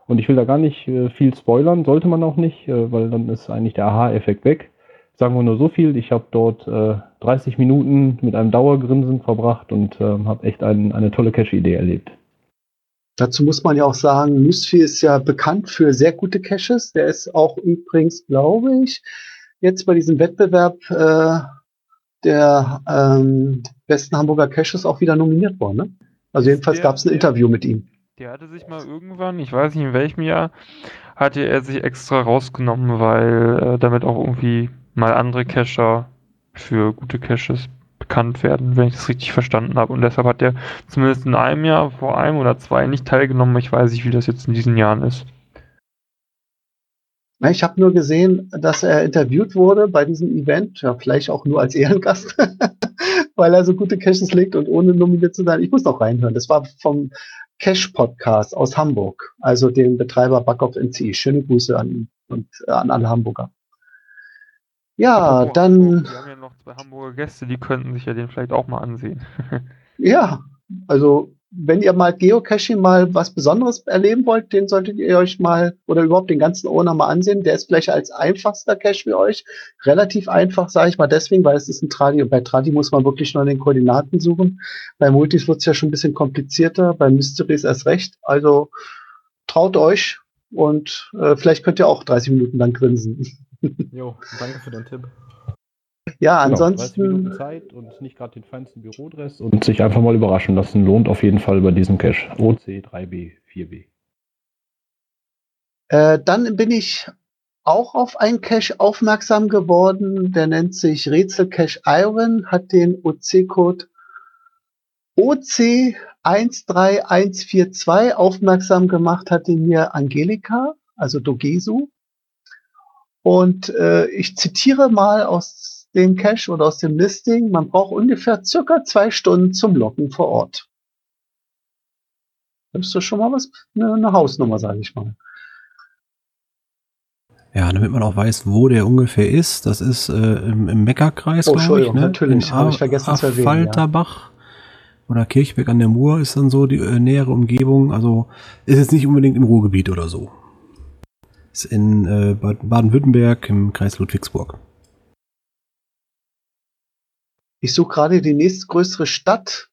S11: und ich will da gar nicht äh, viel spoilern, sollte man auch nicht, äh, weil dann ist eigentlich der Aha-Effekt weg. Sagen wir nur so viel, ich habe dort äh, 30 Minuten mit einem Dauergrinsen verbracht und ähm, habe echt ein, eine tolle Cache-Idee erlebt.
S3: Dazu muss man ja auch sagen, Newsfee ist ja bekannt für sehr gute Caches. Der ist auch übrigens, glaube ich, jetzt bei diesem Wettbewerb äh, der ähm, besten Hamburger Caches auch wieder nominiert worden. Ne? Also jedenfalls gab es ein Interview mit ihm.
S7: Der hatte sich mal irgendwann, ich weiß nicht in welchem Jahr, hatte er sich extra rausgenommen, weil äh, damit auch irgendwie mal andere Cacher für gute Caches bekannt werden, wenn ich das richtig verstanden habe. Und deshalb hat er zumindest in einem Jahr, vor einem oder zwei, nicht teilgenommen. Ich weiß nicht, wie das jetzt in diesen Jahren ist.
S3: Ich habe nur gesehen, dass er interviewt wurde bei diesem Event, ja, vielleicht auch nur als Ehrengast, <laughs> weil er so gute Caches legt und ohne nominiert zu sein. Ich muss noch reinhören. Das war vom Cash Podcast aus Hamburg, also dem Betreiber Backoff NC. Schöne Grüße an ihn und äh, an alle Hamburger. Ja,
S7: Oh,
S3: dann,
S7: Wir haben ja noch zwei Hamburger Gäste, die könnten sich ja den vielleicht auch mal ansehen. <laughs>
S3: ja, also wenn ihr mal Geocaching mal was Besonderes erleben wollt, den solltet ihr euch mal oder überhaupt den ganzen Owner mal ansehen. Der ist vielleicht als einfachster Cache für euch. Relativ einfach, sage ich mal deswegen, weil es ist ein Tradi und bei Tradi muss man wirklich nur in den Koordinaten suchen. Bei Multis wird es ja schon ein bisschen komplizierter, bei Mysteries erst recht. Also traut euch und äh, vielleicht könnt ihr auch 30 Minuten lang grinsen. <laughs>
S9: Jo, danke für deinen Tipp.
S3: Ja,
S11: Genau, 30
S3: ansonsten.
S11: Minuten Zeit und nicht gerade den feinsten Bürodress und sich einfach mal überraschen lassen. Lohnt auf jeden Fall bei diesem Cache. OC3B4B.
S3: Äh, dann bin ich auch auf einen Cache aufmerksam geworden. Der nennt sich Rätsel Cache Iron, hat den OC-Code OC13142 aufmerksam gemacht, hat ihn mir Angelika, also Dogesu. Und äh, ich zitiere mal aus dem Cache oder aus dem Listing, man braucht ungefähr circa zwei Stunden zum Locken vor Ort. Das ist doch schon mal was, eine, eine Hausnummer, sage ich mal.
S1: Ja, damit man auch weiß, wo der ungefähr ist. Das ist äh, im, im Meckerkreis,
S3: Oh,
S1: glaube ich. Ne?
S3: natürlich, habe ich vergessen zu erwähnen, ja.
S1: Falterbach oder Kirchberg an der Mur ist dann so die äh, nähere Umgebung. Also ist jetzt nicht unbedingt im Ruhrgebiet oder so. Ist in äh, Bad- Baden-Württemberg im Kreis Ludwigsburg.
S3: Ich suche gerade die nächstgrößere Stadt.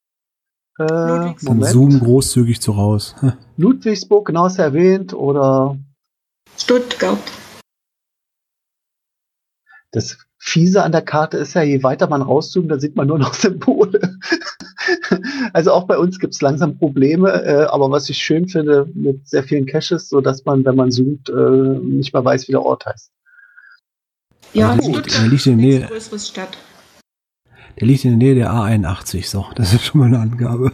S3: Äh, Moment.
S1: zoom großzügig so raus. <laughs>
S3: Ludwigsburg, genau ist erwähnt, oder
S2: Stuttgart.
S3: das Fiese an der Karte ist ja, je weiter man rauszoomt, dann sieht man nur noch Symbole. <laughs> <laughs> also auch bei uns gibt es langsam Probleme, äh, aber was ich schön finde, mit sehr vielen Caches, so dass man, wenn man zoomt, äh, nicht mehr weiß, wie der Ort heißt.
S2: Ja,
S1: Also gut,
S2: Stuttgart
S1: er liegt in der Nähe,
S2: Stadt.
S1: der liegt in der Nähe der A81. So, das ist schon mal eine Angabe.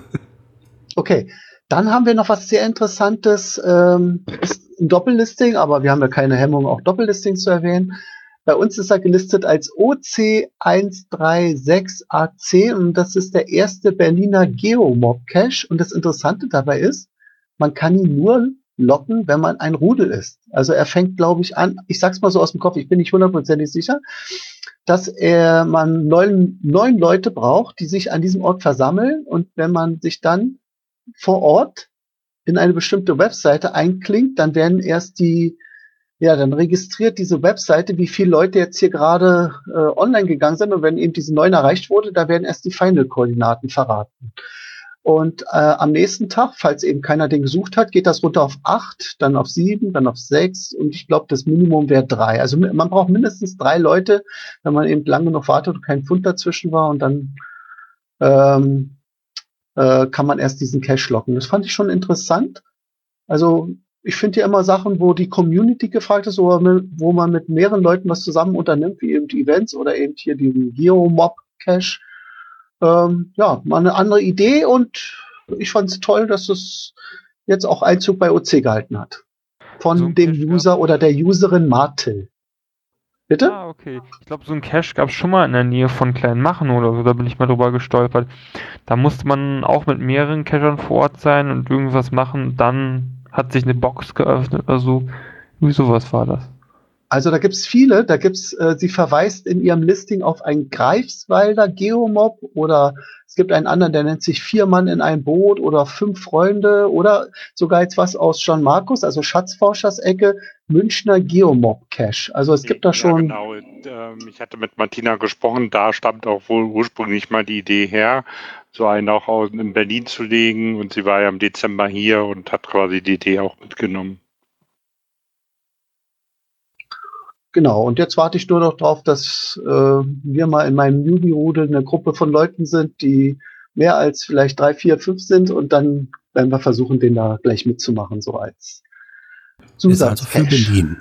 S3: Okay, dann haben wir noch was sehr Interessantes. Ähm, ist ein Doppellisting, aber wir haben ja keine Hemmung, auch Doppellistings zu erwähnen. Bei uns ist er gelistet als OC136AC und das ist der erste Berliner Geomob Cache. Und das Interessante dabei ist, man kann ihn nur locken, wenn man ein Rudel ist. Also er fängt, glaube ich, an, ich sag's mal so aus dem Kopf, ich bin nicht hundertprozentig sicher, dass er man neun, neun Leute braucht, die sich an diesem Ort versammeln und wenn man sich dann vor Ort in eine bestimmte Webseite einklingt, dann werden erst die, ja, dann registriert diese Webseite, wie viele Leute jetzt hier gerade äh, online gegangen sind und wenn eben diese neun erreicht wurde, da werden erst die Final-Koordinaten verraten. Und äh, am nächsten Tag, falls eben keiner den gesucht hat, geht das runter auf acht, dann auf sieben, dann auf sechs und ich glaube, das Minimum wäre drei. Also man braucht mindestens drei Leute, wenn man eben lange noch wartet und kein Pfund dazwischen war und dann ähm, äh, kann man erst diesen Cache locken. Das fand ich schon interessant. Also ich finde ja immer Sachen, wo die Community gefragt ist, oder wo man mit mehreren Leuten was zusammen unternimmt, wie eben die Events oder eben hier diesen Geomob-Cache. Ähm, ja, mal eine andere Idee und ich fand es toll, dass es jetzt auch Einzug bei OC gehalten hat. Von
S7: So
S3: dem
S7: Cache.
S3: User oder der Userin Martel. Bitte?
S7: Ah, okay. Ich glaube, so ein Cache gab es schon mal in der Nähe von Kleinmachen oder so, da bin ich mal drüber gestolpert. Da musste man auch mit mehreren Cachern vor Ort sein und irgendwas machen, dann hat sich eine Box geöffnet oder so. Wie sowas war das.
S3: Also da gibt's viele, da gibt's, äh, sie verweist in ihrem Listing auf einen Greifswalder Geomob oder es gibt einen anderen, der nennt sich Vier Mann in ein Boot oder Fünf Freunde oder sogar jetzt was aus John Markus, also Schatzforschers Ecke, Münchner Geomob Cache. Also es gibt da schon.
S4: Ja, genau. Ähm, ich hatte mit Martina gesprochen, da stammt auch wohl ursprünglich mal die Idee her, so einen auch aus, in Berlin zu legen und sie war ja im Dezember hier und hat quasi die Idee auch mitgenommen.
S3: Genau, und jetzt warte ich nur noch drauf, dass äh, wir mal in meinem Newbie-Rudel eine Gruppe von Leuten sind, die mehr als vielleicht drei, vier, fünf sind und dann werden wir versuchen, den da gleich mitzumachen, so als
S1: Ist also für Berlin.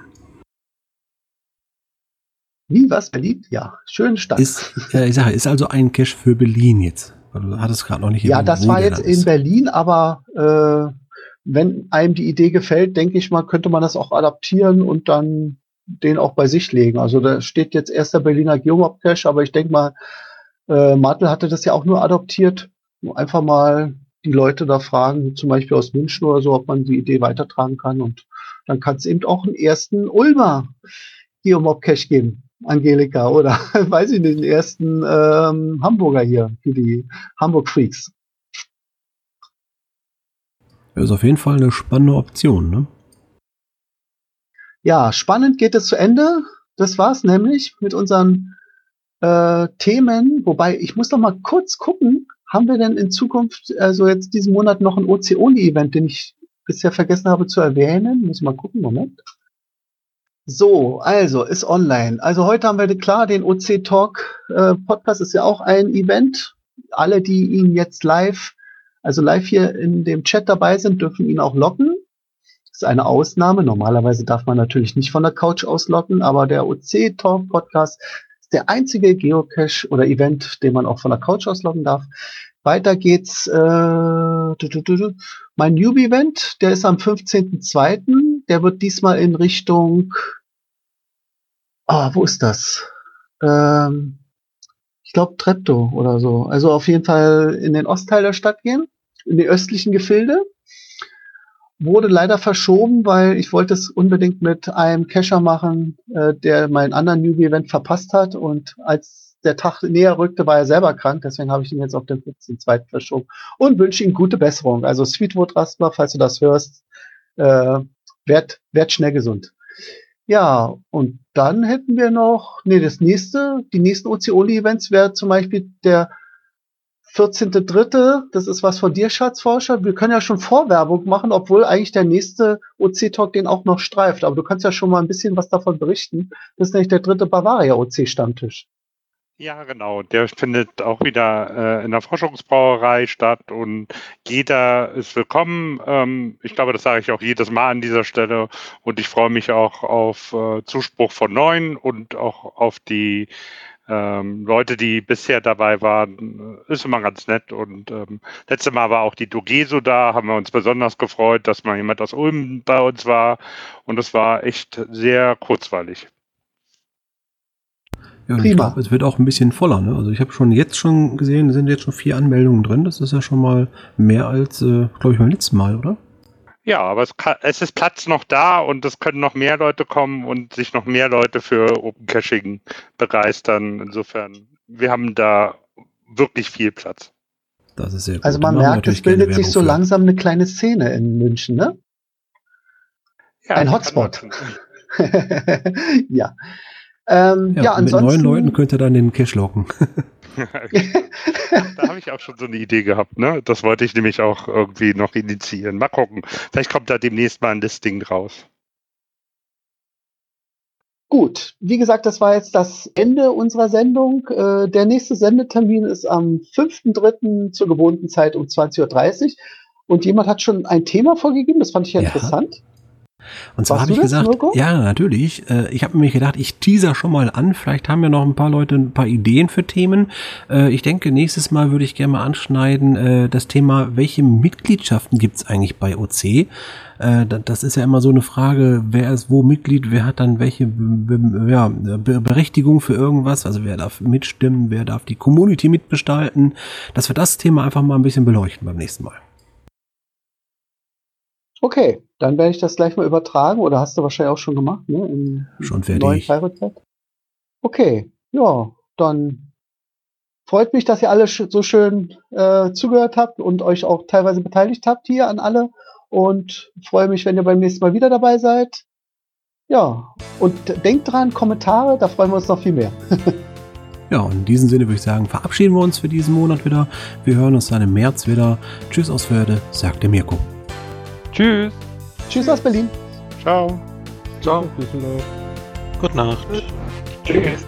S3: Wie, was, Berlin? Ja, schön Stadt.
S1: Ist, ja, ich sage, ist also ein Cache für Berlin jetzt. Du hattest gerade noch nicht
S3: Ja, das war jetzt in. Berlin, aber äh, wenn einem die Idee gefällt, denke ich mal, könnte man das auch adaptieren und dann den auch bei sich legen. Also da steht jetzt erst der Berliner Geomob Cache, aber ich denke mal, äh, Martel hatte das ja auch nur adoptiert. Einfach mal die Leute da fragen, zum Beispiel aus München oder so, ob man die Idee weitertragen kann. Und dann kann es eben auch einen ersten Ulmer Geomob Cache geben. Angelika oder <laughs> weiß ich nicht, den ersten ähm, Hamburger hier für die Hamburg Freaks.
S1: Das ist auf jeden Fall eine spannende Option, ne?
S3: Ja, spannend geht es zu Ende. Das war's nämlich mit unseren äh, Themen. Wobei, ich muss noch mal kurz gucken, haben wir denn in Zukunft, also jetzt diesen Monat noch ein OC-Only-Event, den ich bisher vergessen habe zu erwähnen? Muss ich mal gucken, Moment. So, also ist online. Also heute haben wir klar den OC Talk äh, Podcast ist ja auch ein Event. Alle, die ihn jetzt live, also live hier in dem Chat dabei sind, dürfen ihn auch locken. Das ist eine Ausnahme. Normalerweise darf man natürlich nicht von der Couch auslocken, aber der OC Talk Podcast ist der einzige Geocache oder Event, den man auch von der Couch ausloggen darf. Weiter geht's. Äh. Mein Newbie-Event, der ist am 15.02. Der wird diesmal in Richtung. Ah, wo ist das? Ähm, ich glaube Treptow oder so. Also auf jeden Fall in den Ostteil der Stadt gehen, in die östlichen Gefilde. Wurde leider verschoben, weil ich wollte es unbedingt mit einem Cacher machen, äh, der meinen anderen Newbie-Event verpasst hat. Und als der Tag näher rückte, war er selber krank. Deswegen habe ich ihn jetzt auf den 15.2. verschoben und wünsche ihm gute Besserung. Also Sweetwood Raspler, falls du das hörst, äh, werd, werd schnell gesund. Ja, und dann hätten wir noch, nee, das nächste, die nächsten OC-Only-Events wäre zum Beispiel der 14.3., das ist was von dir, Schatzforscher. Wir können ja schon Vorwerbung machen, obwohl eigentlich der nächste OC-Talk den auch noch streift. Aber du kannst ja schon mal ein bisschen was davon berichten. Das ist nämlich der dritte Bavaria-OC-Stammtisch.
S4: Ja, genau. Der findet auch wieder äh, in der Forschungsbrauerei statt und jeder ist willkommen. Ähm, ich glaube, das sage ich auch jedes Mal an dieser Stelle und ich freue mich auch auf äh, Zuspruch von Neuen und auch auf die ähm, Leute, die bisher dabei waren. Ist immer ganz nett und ähm, letztes Mal war auch die Dogeso da, haben wir uns besonders gefreut, dass mal jemand aus Ulm bei uns war und es war echt sehr kurzweilig.
S1: Ja,
S3: Prima.
S1: glaube, es wird auch ein bisschen voller. Ne? Also ich habe schon jetzt schon gesehen, es sind jetzt schon vier Anmeldungen drin. Das ist ja schon mal mehr als, äh, glaube ich, beim letzten Mal, oder?
S4: Ja, aber es, kann, es ist Platz noch da und es können noch mehr Leute kommen und sich noch mehr Leute für Open Caching begeistern. Insofern, wir haben da wirklich viel Platz.
S1: Das ist sehr gut.
S3: Also man merkt, es bildet sich so
S1: für.
S3: langsam eine kleine Szene in München, ne?
S4: Ja,
S3: Ein Hotspot. <laughs> ja. Ähm, ja,
S1: Ja, und mit neuen
S3: ansonsten.
S1: Leuten könnt ihr dann den Cash locken. <laughs>
S4: da habe ich auch schon so eine Idee gehabt, ne? Das wollte ich nämlich auch irgendwie noch initiieren. Mal gucken. Vielleicht kommt da demnächst mal ein Listing draus.
S3: Gut, wie gesagt, das war jetzt das Ende unserer Sendung. Äh, der nächste Sendetermin ist am 5.3. zur gewohnten Zeit um 20.30 Uhr. Und jemand hat schon ein Thema vorgegeben, das fand ich ja
S1: Ja.
S3: interessant.
S1: Und zwar habe ich gesagt,
S3: Mirko?
S1: ja, natürlich. Äh, ich habe nämlich gedacht, ich teaser schon mal an. Vielleicht haben ja noch ein paar Leute ein paar Ideen für Themen. Äh, ich denke, nächstes Mal würde ich gerne mal anschneiden äh, das Thema, welche Mitgliedschaften gibt's eigentlich bei OC? Äh, da- das ist ja immer so eine Frage, wer ist wo Mitglied, wer hat dann welche ja, Be Berechtigung für irgendwas, also wer darf mitstimmen, wer darf die Community mitgestalten, dass wir das Thema einfach mal ein bisschen beleuchten beim nächsten Mal.
S3: Okay, dann werde ich das gleich mal übertragen oder hast du wahrscheinlich auch schon gemacht, ne? Im
S1: Schon
S3: neuen
S1: fertig.
S3: Okay, ja, dann freut mich, dass ihr alle so schön äh, zugehört habt und euch auch teilweise beteiligt habt hier an alle und freue mich, wenn ihr beim nächsten Mal wieder dabei seid. Ja, und denkt dran, Kommentare, da freuen wir uns noch viel mehr. <laughs>
S1: Ja, und in diesem Sinne würde ich sagen, verabschieden wir uns für diesen Monat wieder. Wir hören uns dann im März wieder. Tschüss aus Förde, sagt der Mirko.
S7: Tschüss.
S3: Tschüss aus Berlin.
S4: Ciao.
S9: Ciao.
S5: Gute Nacht.
S4: Tschüss.